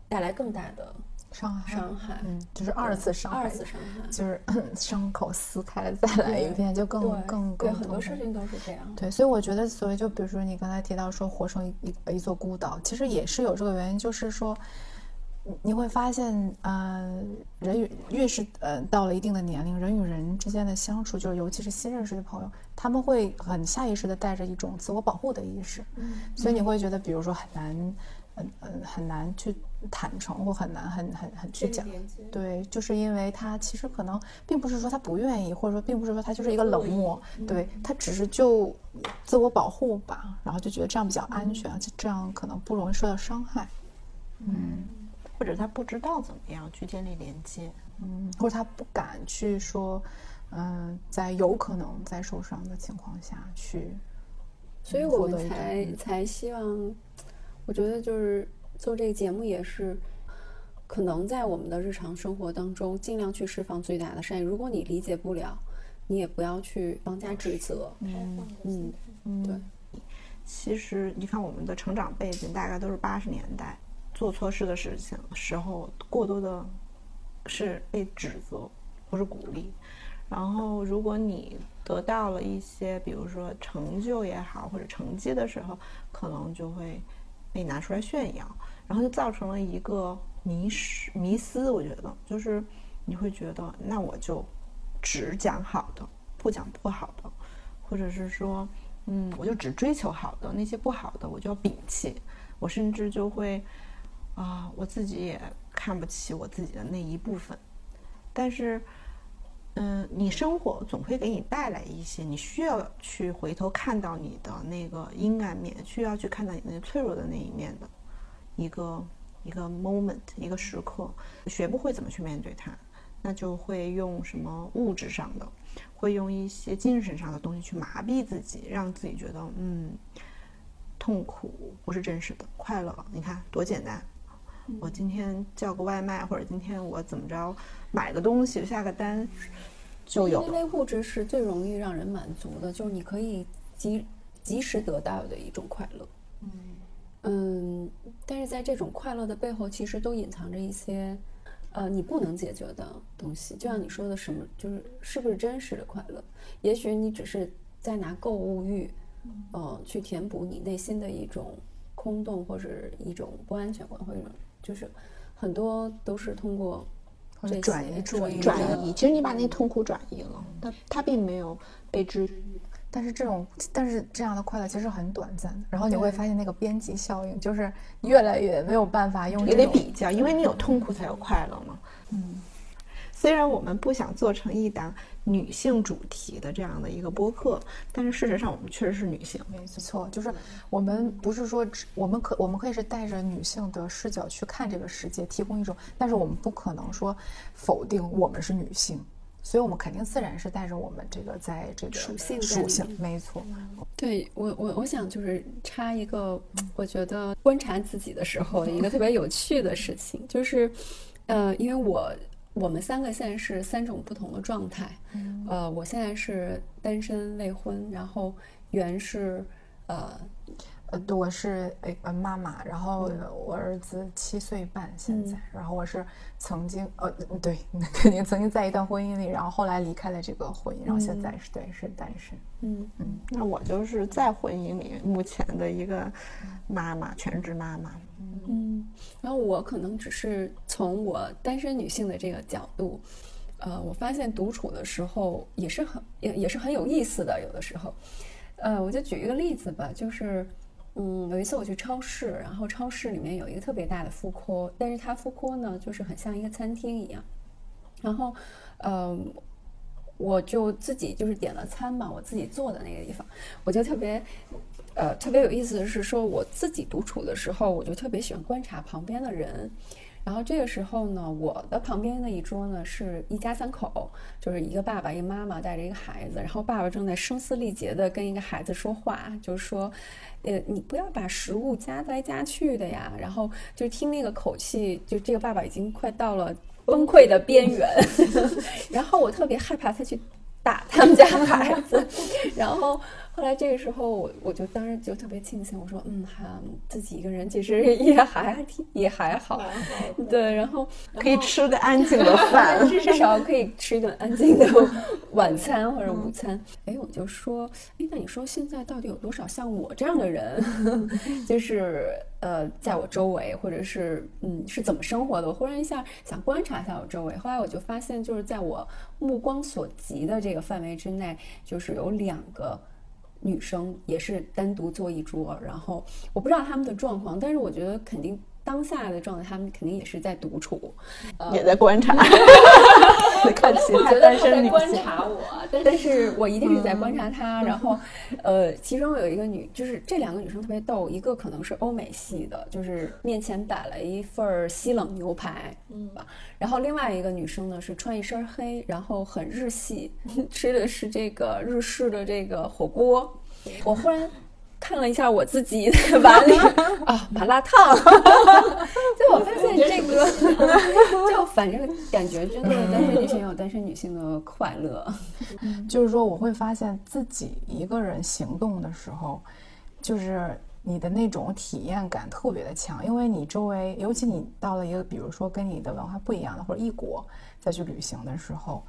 带来更大的。伤害，伤害，嗯，就是二次伤害，二次伤害，就是 [LAUGHS] 伤口撕开了再来一遍，就更更更很多事情都是这样。对，所以我觉得，所以就比如说你刚才提到说活成一一座孤岛，其实也是有这个原因，就是说你会发现，呃，人与越是呃到了一定的年龄，人与人之间的相处，就是尤其是新认识的朋友，他们会很下意识的带着一种自我保护的意识，嗯，所以你会觉得，比如说很难。很嗯很难去坦诚或很难很很很去讲，对，就是因为他其实可能并不是说他不愿意，或者说并不是说他就是一个冷漠，对他只是就自我保护吧，然后就觉得这样比较安全，而且这样可能不容易受到伤害，嗯，或者他不知道怎么样去建立连接，嗯，或者他不敢去说，嗯，在有可能在受伤的情况下去，所以我们才才希望。我觉得就是做这个节目也是，可能在我们的日常生活当中尽量去释放最大的善意。如果你理解不了，你也不要去妄加指责。嗯嗯，对。其实你看我们的成长背景大概都是八十年代，做错事的事情时候，过多的是被指责，不是鼓励。然后如果你得到了一些，比如说成就也好，或者成绩的时候，可能就会。可以拿出来炫耀，然后就造成了一个迷失、迷思。我觉得就是你会觉得，那我就只讲好的，不讲不好的，或者是说，嗯，我就只追求好的，那些不好的我就要摒弃。我甚至就会啊，我自己也看不起我自己的那一部分。但是。嗯，你生活总会给你带来一些，你需要去回头看到你的那个阴暗面，需要去看到你那脆弱的那一面的一个一个 moment，一个时刻，学不会怎么去面对它，那就会用什么物质上的，会用一些精神上的东西去麻痹自己，让自己觉得嗯，痛苦不是真实的，快乐你看多简单，我今天叫个外卖，或者今天我怎么着买个东西下个单就有因。为物质是最容易让人满足的，就是你可以及及时得到的一种快乐。嗯，但是在这种快乐的背后，其实都隐藏着一些，呃，你不能解决的东西。就像你说的，什么就是是不是真实的快乐？也许你只是在拿购物欲，呃，去填补你内心的一种空洞，或者一种不安全感，或者就是很多都是通过或者转移些注意力转移，其实你把那痛苦转移了，但它并没有被治愈。但是这种，但是这样的快乐其实很短暂。然后你会发现那个边际效应，就是越来越没有办法用也得比较，因为你有痛苦才有快乐嘛。嗯，虽然我们不想做成一档女性主题的这样的一个播客，但是事实上我们确实是女性。没错，就是我们不是说只我们可我们可以是带着女性的视角去看这个世界，提供一种，但是我们不可能说否定我们是女性，所以我们肯定自然是带着我们这个在这个属性属性，没错，对我，我我想就是插一个，我觉得观察自己的时候的一个特别有趣的事情，就是，呃，因为我我们三个现在是三种不同的状态，呃，我现在是单身未婚，然后袁是呃呃，对我是呃呃妈妈，然后我儿子七岁半现在，然后我是曾经呃对，[LAUGHS] 肯定曾经在一段婚姻里，然后后来离开了这个婚姻，然后现在是对是单身，嗯。那我就是在婚姻里目前的一个妈妈，全职妈妈。嗯，然后我可能只是从我单身女性的这个角度，呃，我发现独处的时候也是很也也是很有意思的，有的时候，呃，我就举一个例子吧，就是。嗯，有一次我去超市，然后超市里面有一个特别大的副科，但是它副科呢，就是很像一个餐厅一样。然后，呃，我就自己就是点了餐嘛，我自己坐的那个地方，我就特别，呃，特别有意思的是，说我自己独处的时候，我就特别喜欢观察旁边的人。然后这个时候呢，我的旁边的一桌呢是一家三口，就是一个爸爸一个妈妈带着一个孩子，然后爸爸正在声嘶力竭地跟一个孩子说话，就是说，呃，你不要把食物夹来夹去的呀。然后就听那个口气，就这个爸爸已经快到了崩溃的边缘，[LAUGHS] 然后我特别害怕他去打他们家孩子，[LAUGHS] 然后后来这个时候我我就当时就特别庆幸，我说嗯哈，自己一个人其实也还挺 [LAUGHS] 也还好，对，然后可以吃个安静的饭。[LAUGHS] 至少可以吃一顿安静的 [LAUGHS] 晚餐或者午餐。哎，我就说，哎，那你说现在到底有多少像我这样的人，就是呃，在我周围，或者是嗯是怎么生活的？我忽然一下想观察一下我周围，后来我就发现，就是在我目光所及的这个范围之内，就是有两个。女生也是单独坐一桌，然后我不知道他们的状况，但是我觉得肯定当下的状态，他们肯定也是在独处，也在观察，[LAUGHS] 看其他单身女在观。察我，[LAUGHS] 但但是我一定是在观察他。然后，呃，其中有一个女，就是这两个女生特别逗，一个可能是欧美系的，就是面前摆了一份儿西冷牛排，嗯吧。然后另外一个女生呢是穿一身黑，然后很日系，[LAUGHS] 吃的是这个日式的这个火锅。我忽然。看了一下我自己的 [LAUGHS] 碗里啊，麻辣烫，[LAUGHS] 就我发现这个，[LAUGHS] 就反正感觉真的单身女性有单身女性的快乐。就是说我会发现自己一个人行动的时候，就是你的那种体验感特别的强，因为你周围，尤其你到了一个比如说跟你的文化不一样的或者异国再去旅行的时候。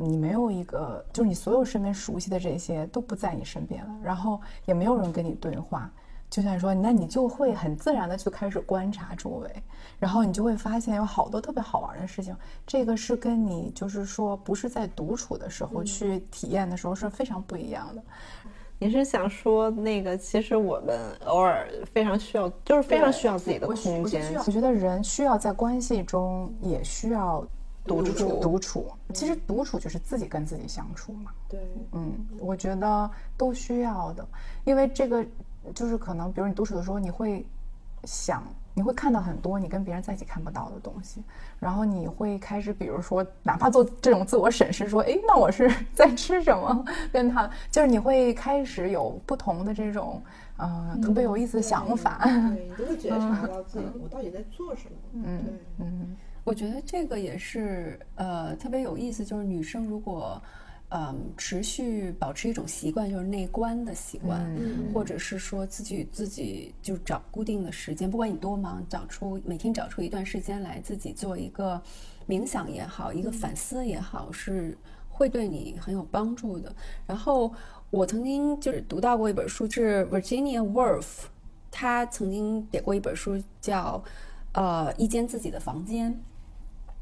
你没有一个，就是你所有身边熟悉的这些都不在你身边了，然后也没有人跟你对话，就像说，那你就会很自然的去开始观察周围，然后你就会发现有好多特别好玩的事情。这个是跟你就是说不是在独处的时候去体验的时候是非常不一样的。你是想说那个？其实我们偶尔非常需要，就是非常需要自己的空间。我觉得人需要在关系中也需要独处独处，其实独处就是自己跟自己相处嘛。对，嗯，我觉得都需要的，因为这个就是可能，比如你独处的时候，你会想，你会看到很多你跟别人在一起看不到的东西，然后你会开始，比如说，哪怕做这种自我审视，说，哎，那我是 [LAUGHS] 在吃什么？跟他，就是你会开始有不同的这种，呃，特别有意思的想法。对，你都会觉察 [LAUGHS] 到自己，我到底在做什么？嗯嗯，我觉得这个也是呃特别有意思，就是女生如果。嗯，持续保持一种习惯，就是内观的习惯，或者是说自己自己就找固定的时间，不管你多忙，找出每天找出一段时间来自己做一个冥想也好，一个反思也好，是会对你很有帮助的。然后我曾经就是读到过一本书，是 Virginia Woolf，她曾经写过一本书叫《呃一间自己的房间》，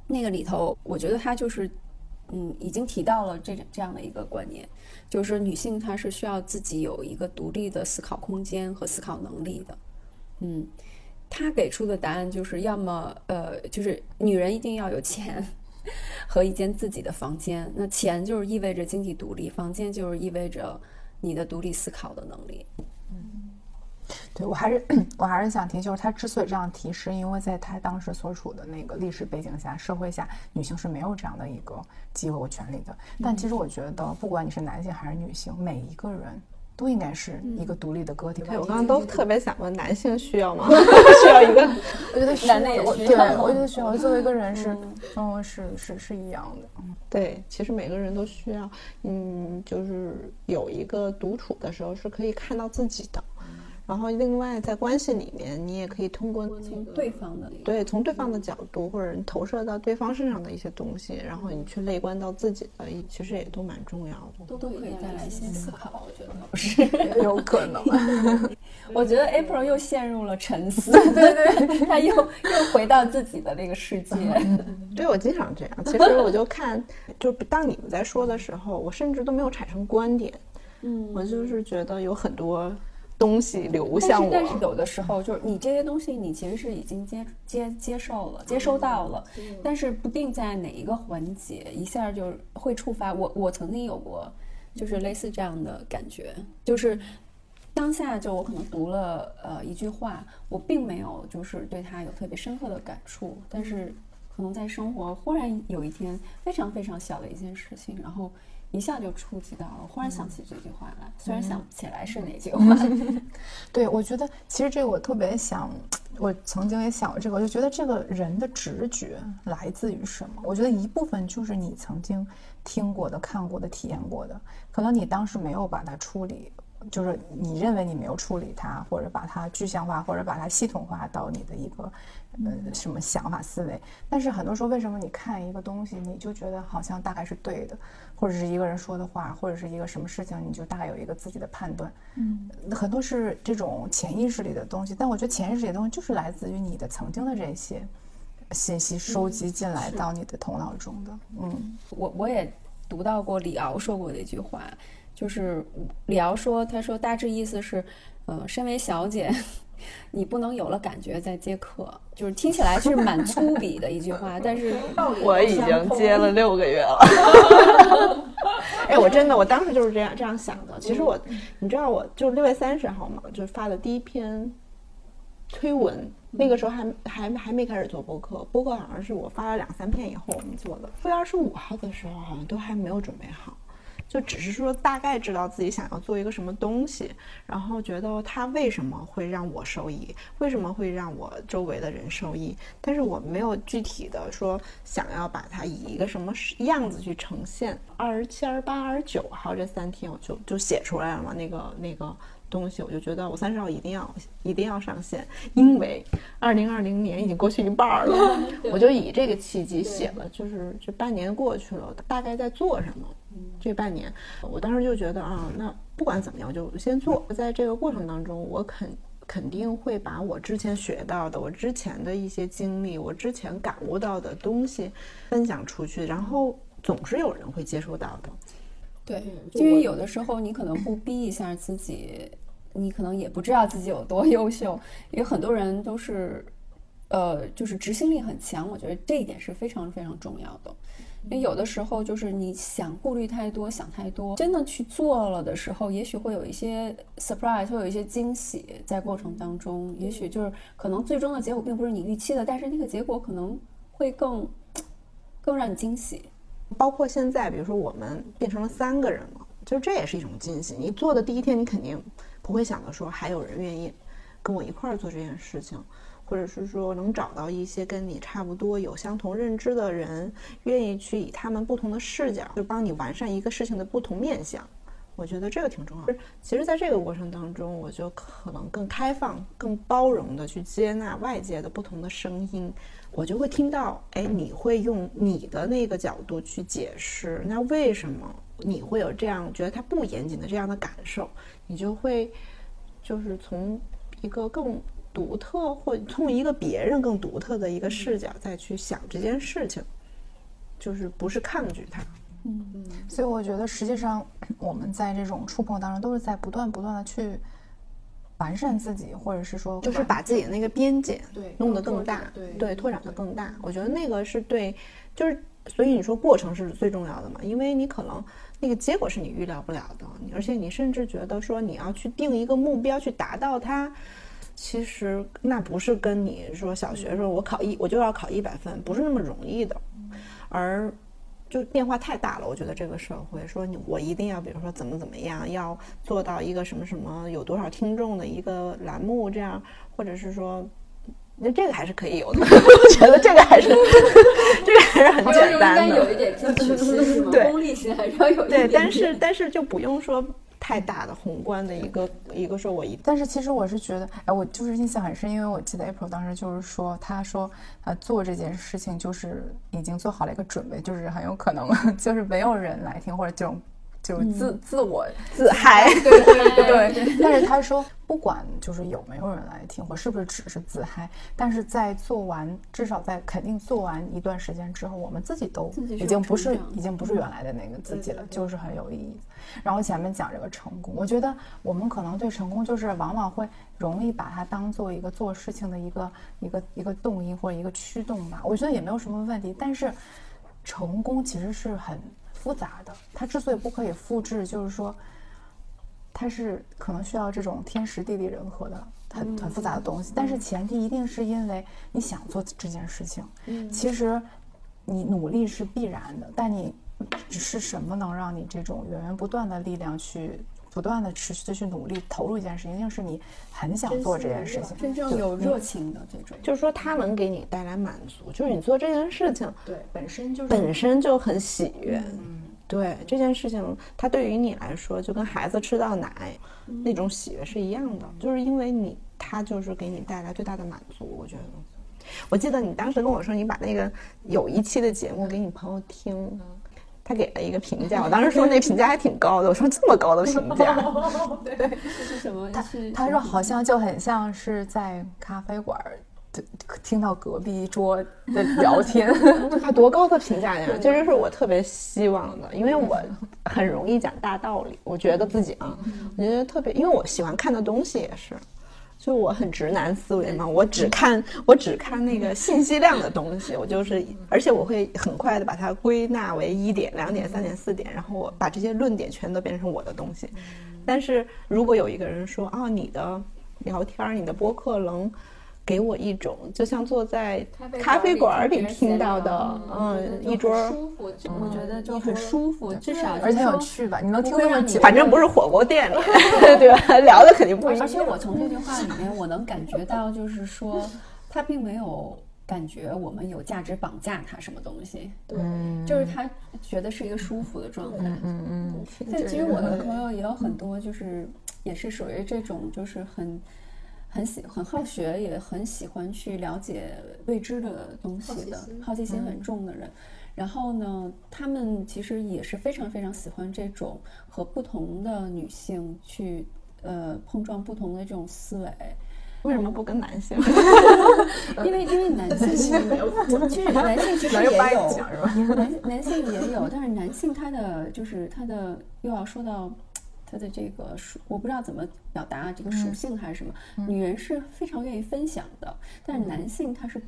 那个里头，我觉得他就是。嗯，已经提到了这这样的一个观念，就是女性她是需要自己有一个独立的思考空间和思考能力的。嗯，他给出的答案就是要么呃，就是女人一定要有钱和一间自己的房间。那钱就是意味着经济独立，房间就是意味着你的独立思考的能力。对我还是 [CLEARS THROAT] 我还是想提，就是他之所以这样提，是因为在他当时所处的那个历史背景下、社会下，女性是没有这样的一个机会和权利的。但其实我觉得，不管你是男性还是女性，每一个人都应该是一个独立的个体。对我刚刚都特别想问，男性需要吗？[LAUGHS] [LAUGHS] 需要一个？我觉得男的也需要。对，我觉得需要。作为一个人是，嗯，是是是一样的。对，其实每个人都需要，嗯，就是有一个独处的时候是可以看到自己的。然后，另外在关系里面，你也可以通过从对方的对从对方的角度，或者你投射到对方身上的一些东西，然后你去内观到自己的，其实也都蛮重要的。都都可以再来先思考，我觉得不是有可能。[LAUGHS] 我觉得 April 又陷入了沉思，对 [LAUGHS] 对，他又又回到自己的那个世界。对，我经常这样。其实我就看，就当你们在说的时候，我甚至都没有产生观点。嗯，我就是觉得有很多。东西流向我，但是有的时候就是你这些东西，你其实是已经接接接受了，接收到了，但是不定在哪一个环节一下就会触发。我我曾经有过，就是类似这样的感觉，就是当下就我可能读了呃一句话，我并没有就是对它有特别深刻的感触，但是可能在生活忽然有一天非常非常小的一件事情，然后。一下就触及到了，忽然想起这句话来，虽然想不起来是哪句话。[LAUGHS] [LAUGHS] 对，我觉得其实这个我特别想，我曾经也想过这个，我就觉得这个人的直觉来自于什么？我觉得一部分就是你曾经听过的、看过的、体验过的，可能你当时没有把它处理。就是你认为你没有处理它，或者把它具象化，或者把它系统化到你的一个呃什么想法思维。但是很多时候，为什么你看一个东西，你就觉得好像大概是对的，或者是一个人说的话，或者是一个什么事情，你就大概有一个自己的判断。嗯，很多是这种潜意识里的东西。但我觉得潜意识里的东西就是来自于你的曾经的这些信息收集进来到你的头脑中的。嗯，我我也读到过李敖说过的一句话。就是李敖说，他说大致意思是，呃，身为小姐，你不能有了感觉再接客，就是听起来是蛮粗鄙的一句话，但是我已经接了六个月了。[LAUGHS] 哎，我真的，我当时就是这样这样想的。其实我，你知道，我就六月三十号嘛，就发的第一篇推文，那个时候还还还没开始做播客，播客好像是我发了两三篇以后我们做的。六月二十五号的时候，好像都还没有准备好。就只是说大概知道自己想要做一个什么东西，然后觉得它为什么会让我受益，为什么会让我周围的人受益，但是我没有具体的说想要把它以一个什么样子去呈现。二十七、二十八、二十九号这三天，我就就写出来了嘛，那个那个东西，我就觉得我三十号一定要一定要上线，因为二零二零年已经过去一半了，我就以这个契机写了，就是这半年过去了，大概在做什么。这半年，我当时就觉得啊，那不管怎么样，就先做。在这个过程当中，我肯肯定会把我之前学到的、我之前的一些经历、我之前感悟到的东西分享出去，然后总是有人会接收到的。对，因为有的时候你可能不逼一下自己，你可能也不知道自己有多 [LAUGHS] 优秀。因为很多人都是，呃，就是执行力很强，我觉得这一点是非常非常重要的。因为有的时候就是你想顾虑太多，想太多，真的去做了的时候，也许会有一些 surprise，会有一些惊喜在过程当中。也许就是可能最终的结果并不是你预期的，但是那个结果可能会更更让你惊喜。包括现在，比如说我们变成了三个人了，就是这也是一种惊喜。你做的第一天，你肯定不会想到说还有人愿意跟我一块儿做这件事情。或者是说能找到一些跟你差不多有相同认知的人，愿意去以他们不同的视角，就帮你完善一个事情的不同面相，我觉得这个挺重要。其实，在这个过程当中，我就可能更开放、更包容的去接纳外界的不同的声音，我就会听到，哎，你会用你的那个角度去解释，那为什么你会有这样觉得它不严谨的这样的感受？你就会就是从一个更。独特，或从一个别人更独特的一个视角再去想这件事情，就是不是抗拒它。嗯嗯。所以我觉得，实际上我们在这种触碰当中，都是在不断不断的去完善自己，或者是说，就是把自己的那个边界对弄得更大，对对，拓展的更大。我觉得那个是对，就是所以你说过程是最重要的嘛，因为你可能那个结果是你预料不了的，而且你甚至觉得说你要去定一个目标去达到它。其实那不是跟你说小学时候我考一我就要考一百分，不是那么容易的，而就变化太大了。我觉得这个社会说你我一定要比如说怎么怎么样，要做到一个什么什么有多少听众的一个栏目这样，或者是说那这个还是可以有的。[LAUGHS] 我觉得这个还是 [LAUGHS] 这个还是很简单的，有一点自取心是吗？功利心还是要有一点。对，但是但是就不用说。太大的宏观的一个一个受，我一，但是其实我是觉得，哎，我就是印象很深，因为我记得 April 当时就是说，他说，呃，做这件事情就是已经做好了一个准备，就是很有可能 [LAUGHS] 就是没有人来听，或者这种。就自自我自嗨，对对 [LAUGHS] 对。[LAUGHS] 但是他说，不管就是有没有人来听，或是不是只是自嗨，但是在做完，至少在肯定做完一段时间之后，我们自己都已经不是已经不是原来的那个自己了，就是很有意义。然后前面讲这个成功，我觉得我们可能对成功就是往往会容易把它当做一个做事情的一个一个一个动因或者一个驱动吧。我觉得也没有什么问题，但是成功其实是很。复杂的，它之所以不可以复制，就是说，它是可能需要这种天时地利人和的很很复杂的东西。但是前提一定是因为你想做这件事情。嗯，其实你努力是必然的，但你只是什么能让你这种源源不断的力量去不断的持续的去努力投入一件事情，一定是你很想做这件事情，真正有热情的这种，就是说它能给你带来满足，就是你做这件事情对本身就是本身就很喜悦。嗯。对这件事情，它对于你来说就跟孩子吃到奶那种喜悦是一样的，就是因为你，它就是给你带来最大的满足。我觉得，我记得你当时跟我说，你把那个有一期的节目给你朋友听，他给了一个评价，我当时说那评价还挺高的，我说这么高的评价，[LAUGHS] 对，[LAUGHS] 这是什么？他他说好像就很像是在咖啡馆。听到隔壁桌的 [LAUGHS] 聊天，他多高的评价呀！这就是我特别希望的，因为我很容易讲大道理。我觉得自己啊，我觉得特别，因为我喜欢看的东西也是，就我很直男思维嘛，我只看我只看那个信息量的东西，我就是，而且我会很快的把它归纳为一点、两点、三点、四点，然后我把这些论点全都变成我的东西。但是如果有一个人说啊，你的聊天、你的播客能。给我一种就像坐在咖啡馆里听到的，嗯，一桌舒服，我觉得就很舒服，至少而且有趣吧？你能听那么久，反正不是火锅店里，[LAUGHS] 对吧？聊的肯定不一样。而 [LAUGHS] 且我从这句话里面，我能感觉到，就是说他并没有感觉我们有价值绑架他什么东西，对，就是他觉得是一个舒服的状态。嗯嗯嗯。但其实我的朋友也有很多，就是也是属于这种，就是很。很喜很好学，也很喜欢去了解未知的东西的，好奇心很重的人。然后呢，他们其实也是非常非常喜欢这种和不同的女性去呃碰撞不同的这种思维。为什么不跟男性？[LAUGHS] 因为因为男性其实男性其实 [LAUGHS] 也有，[LAUGHS] 男男性也有，但是男性他的就是他的又要说到。他的这个属，我不知道怎么表达这个属性还是什么。女人是非常愿意分享的，但是男性他是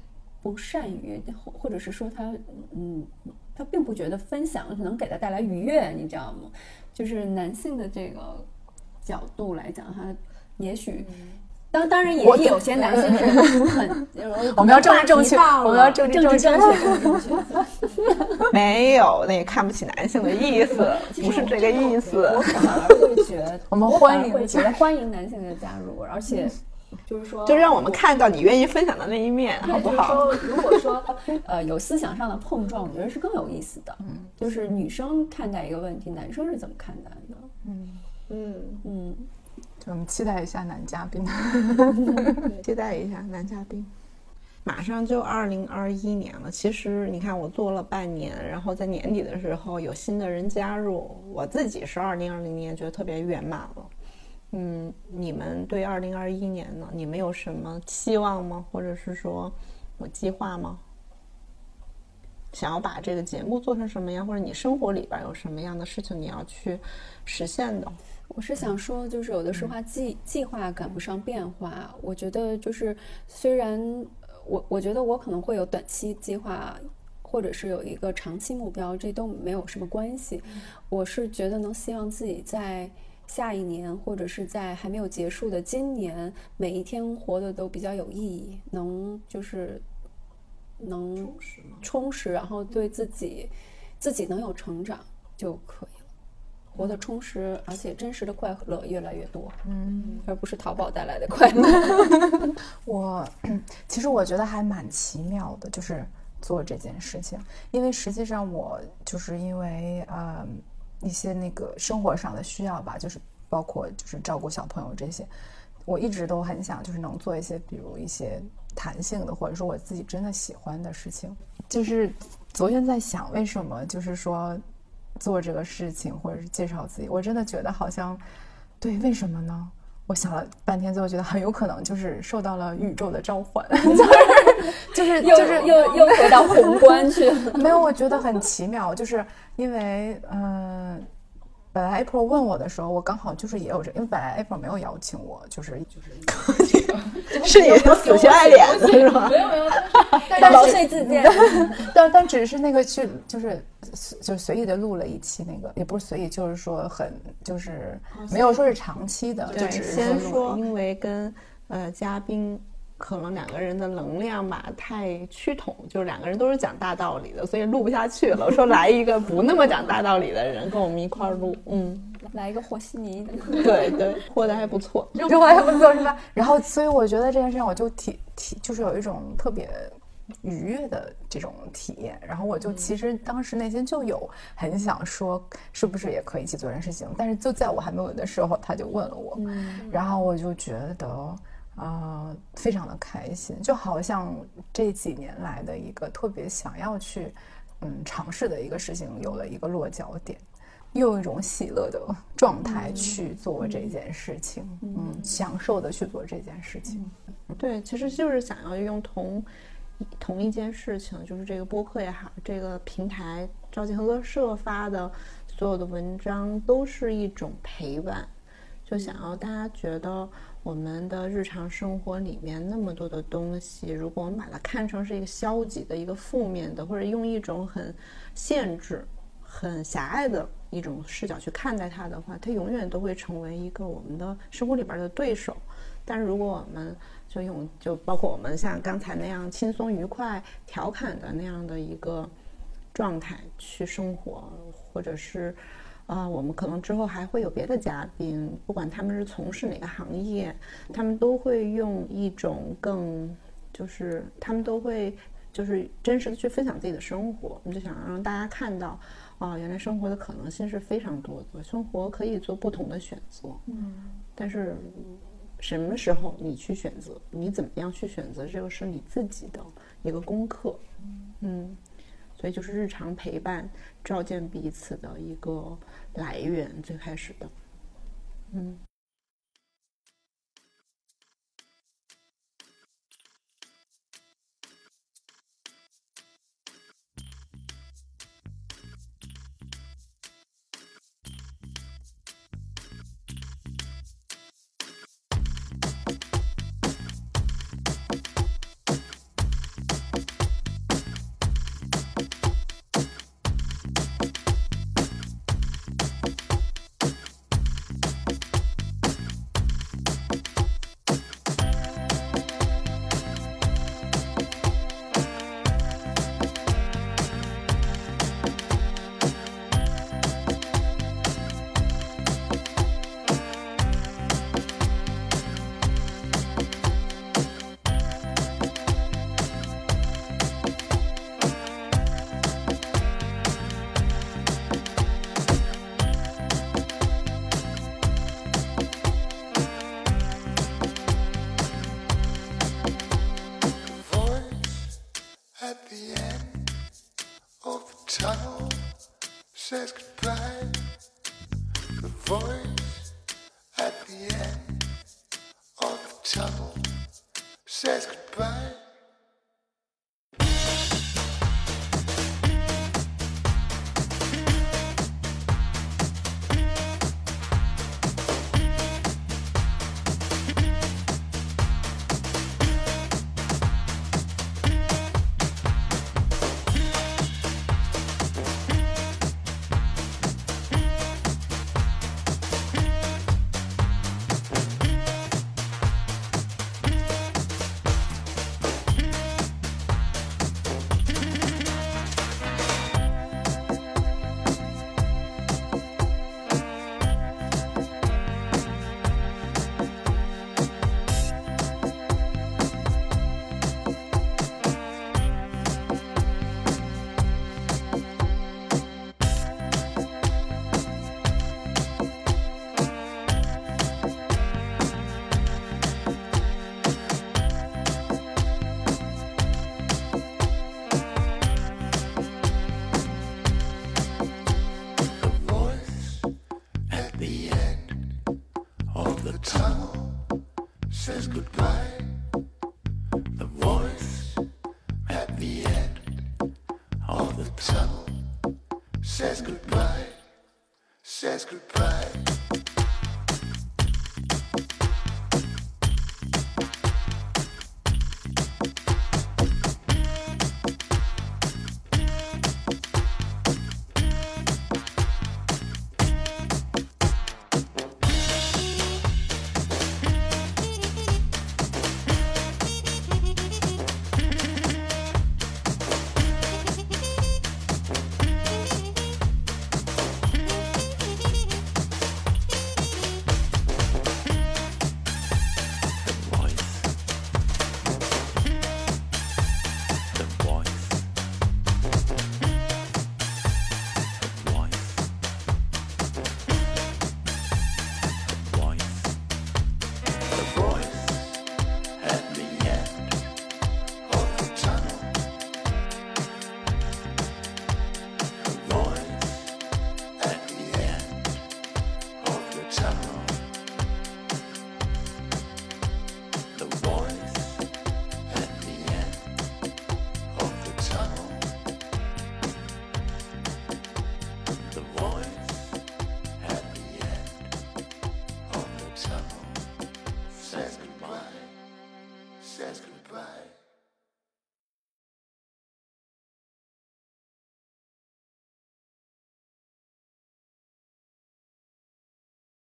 不善于，或或者是说他嗯，他并不觉得分享能给他带来愉悦，你知道吗？就是男性的这个角度来讲，他也许。当当然也有些男性是很，我们要政治正确，我们要政治正确。[LAUGHS] 没有，那看不起男性的意思，[LAUGHS] 不是这个意思。我反而会觉得，[LAUGHS] 我们欢迎，会觉得欢迎男性的加入，而且就是说，就让我们看到你愿意分享的那一面，好不好？如果说呃有思想上的碰撞，我觉得是更有意思的。嗯，就是女生看待一个问题，男生是怎么看待的？嗯嗯嗯。我们期待一下男嘉宾，[LAUGHS] 期待一下男嘉宾。马上就二零二一年了，其实你看我做了半年，然后在年底的时候有新的人加入，我自己是二零二零年觉得特别圆满了。嗯，你们对二零二一年呢？你们有什么期望吗？或者是说有计划吗？想要把这个节目做成什么样？或者你生活里边有什么样的事情你要去实现的？我是想说，就是有的时候计计划赶不上变化。我觉得就是虽然我我觉得我可能会有短期计划，或者是有一个长期目标，这都没有什么关系。我是觉得能希望自己在下一年，或者是在还没有结束的今年，每一天活得都比较有意义，能就是能充实，然后对自己自己能有成长就可以。活得充实，而且真实的快乐越来越多，嗯，而不是淘宝带来的快乐。[LAUGHS] 我其实我觉得还蛮奇妙的，就是做这件事情，因为实际上我就是因为呃一些那个生活上的需要吧，就是包括就是照顾小朋友这些，我一直都很想就是能做一些比如一些弹性的，或者说我自己真的喜欢的事情。就是昨天在想，为什么就是说。做这个事情，或者是介绍自己，我真的觉得好像，对，为什么呢？我想了半天，最后觉得很有可能就是受到了宇宙的召唤，[LAUGHS] 就是就是就是又又回到宏观去了。[LAUGHS] 没有，我觉得很奇妙，就是因为嗯。本来 April 问我的时候，我刚好就是也有这，因为本来 April 没有邀请我，就是就是 [LAUGHS] [LAUGHS] 是你的死心爱脸是吗？没有没有，毛遂自荐。[LAUGHS] 但但只是那个去就是就随意的录了一期那个，也不是随意，就是说很就是没有说是长期的，就只是先说，因为跟呃嘉宾。可能两个人的能量吧太趋同，就是两个人都是讲大道理的，所以录不下去了。说来一个不那么讲大道理的人跟我们一块儿录，嗯，来一个和稀泥的，对对，和的还不错，[LAUGHS] 和的还不错是吧？[LAUGHS] 然后，所以我觉得这件事情我就体体就是有一种特别愉悦的这种体验。然后我就其实当时内心就有很想说，是不是也可以一起做这件事情？但是就在我还没有的时候，他就问了我，然后我就觉得。啊，非常的开心，就好像这几年来的一个特别想要去，嗯，尝试的一个事情有了一个落脚点，用一种喜乐的状态去做这件事情，嗯，享受的去做这件事情。对，其实就是想要用同同一件事情，就是这个播客也好，这个平台召集合作社发的所有的文章，都是一种陪伴，就想要大家觉得。我们的日常生活里面那么多的东西，如果我们把它看成是一个消极的、一个负面的，或者用一种很限制、很狭隘的一种视角去看待它的话，它永远都会成为一个我们的生活里边的对手。但是如果我们就用，就包括我们像刚才那样轻松、愉快、调侃的那样的一个状态去生活，或者是。啊，我们可能之后还会有别的嘉宾，不管他们是从事哪个行业，他们都会用一种更，就是他们都会就是真实的去分享自己的生活。我们就想让大家看到，啊，原来生活的可能性是非常多的，生活可以做不同的选择。嗯，但是什么时候你去选择，你怎么样去选择，这个是你自己的一个功课。嗯。所以就是日常陪伴、照见彼此的一个来源，最开始的，嗯。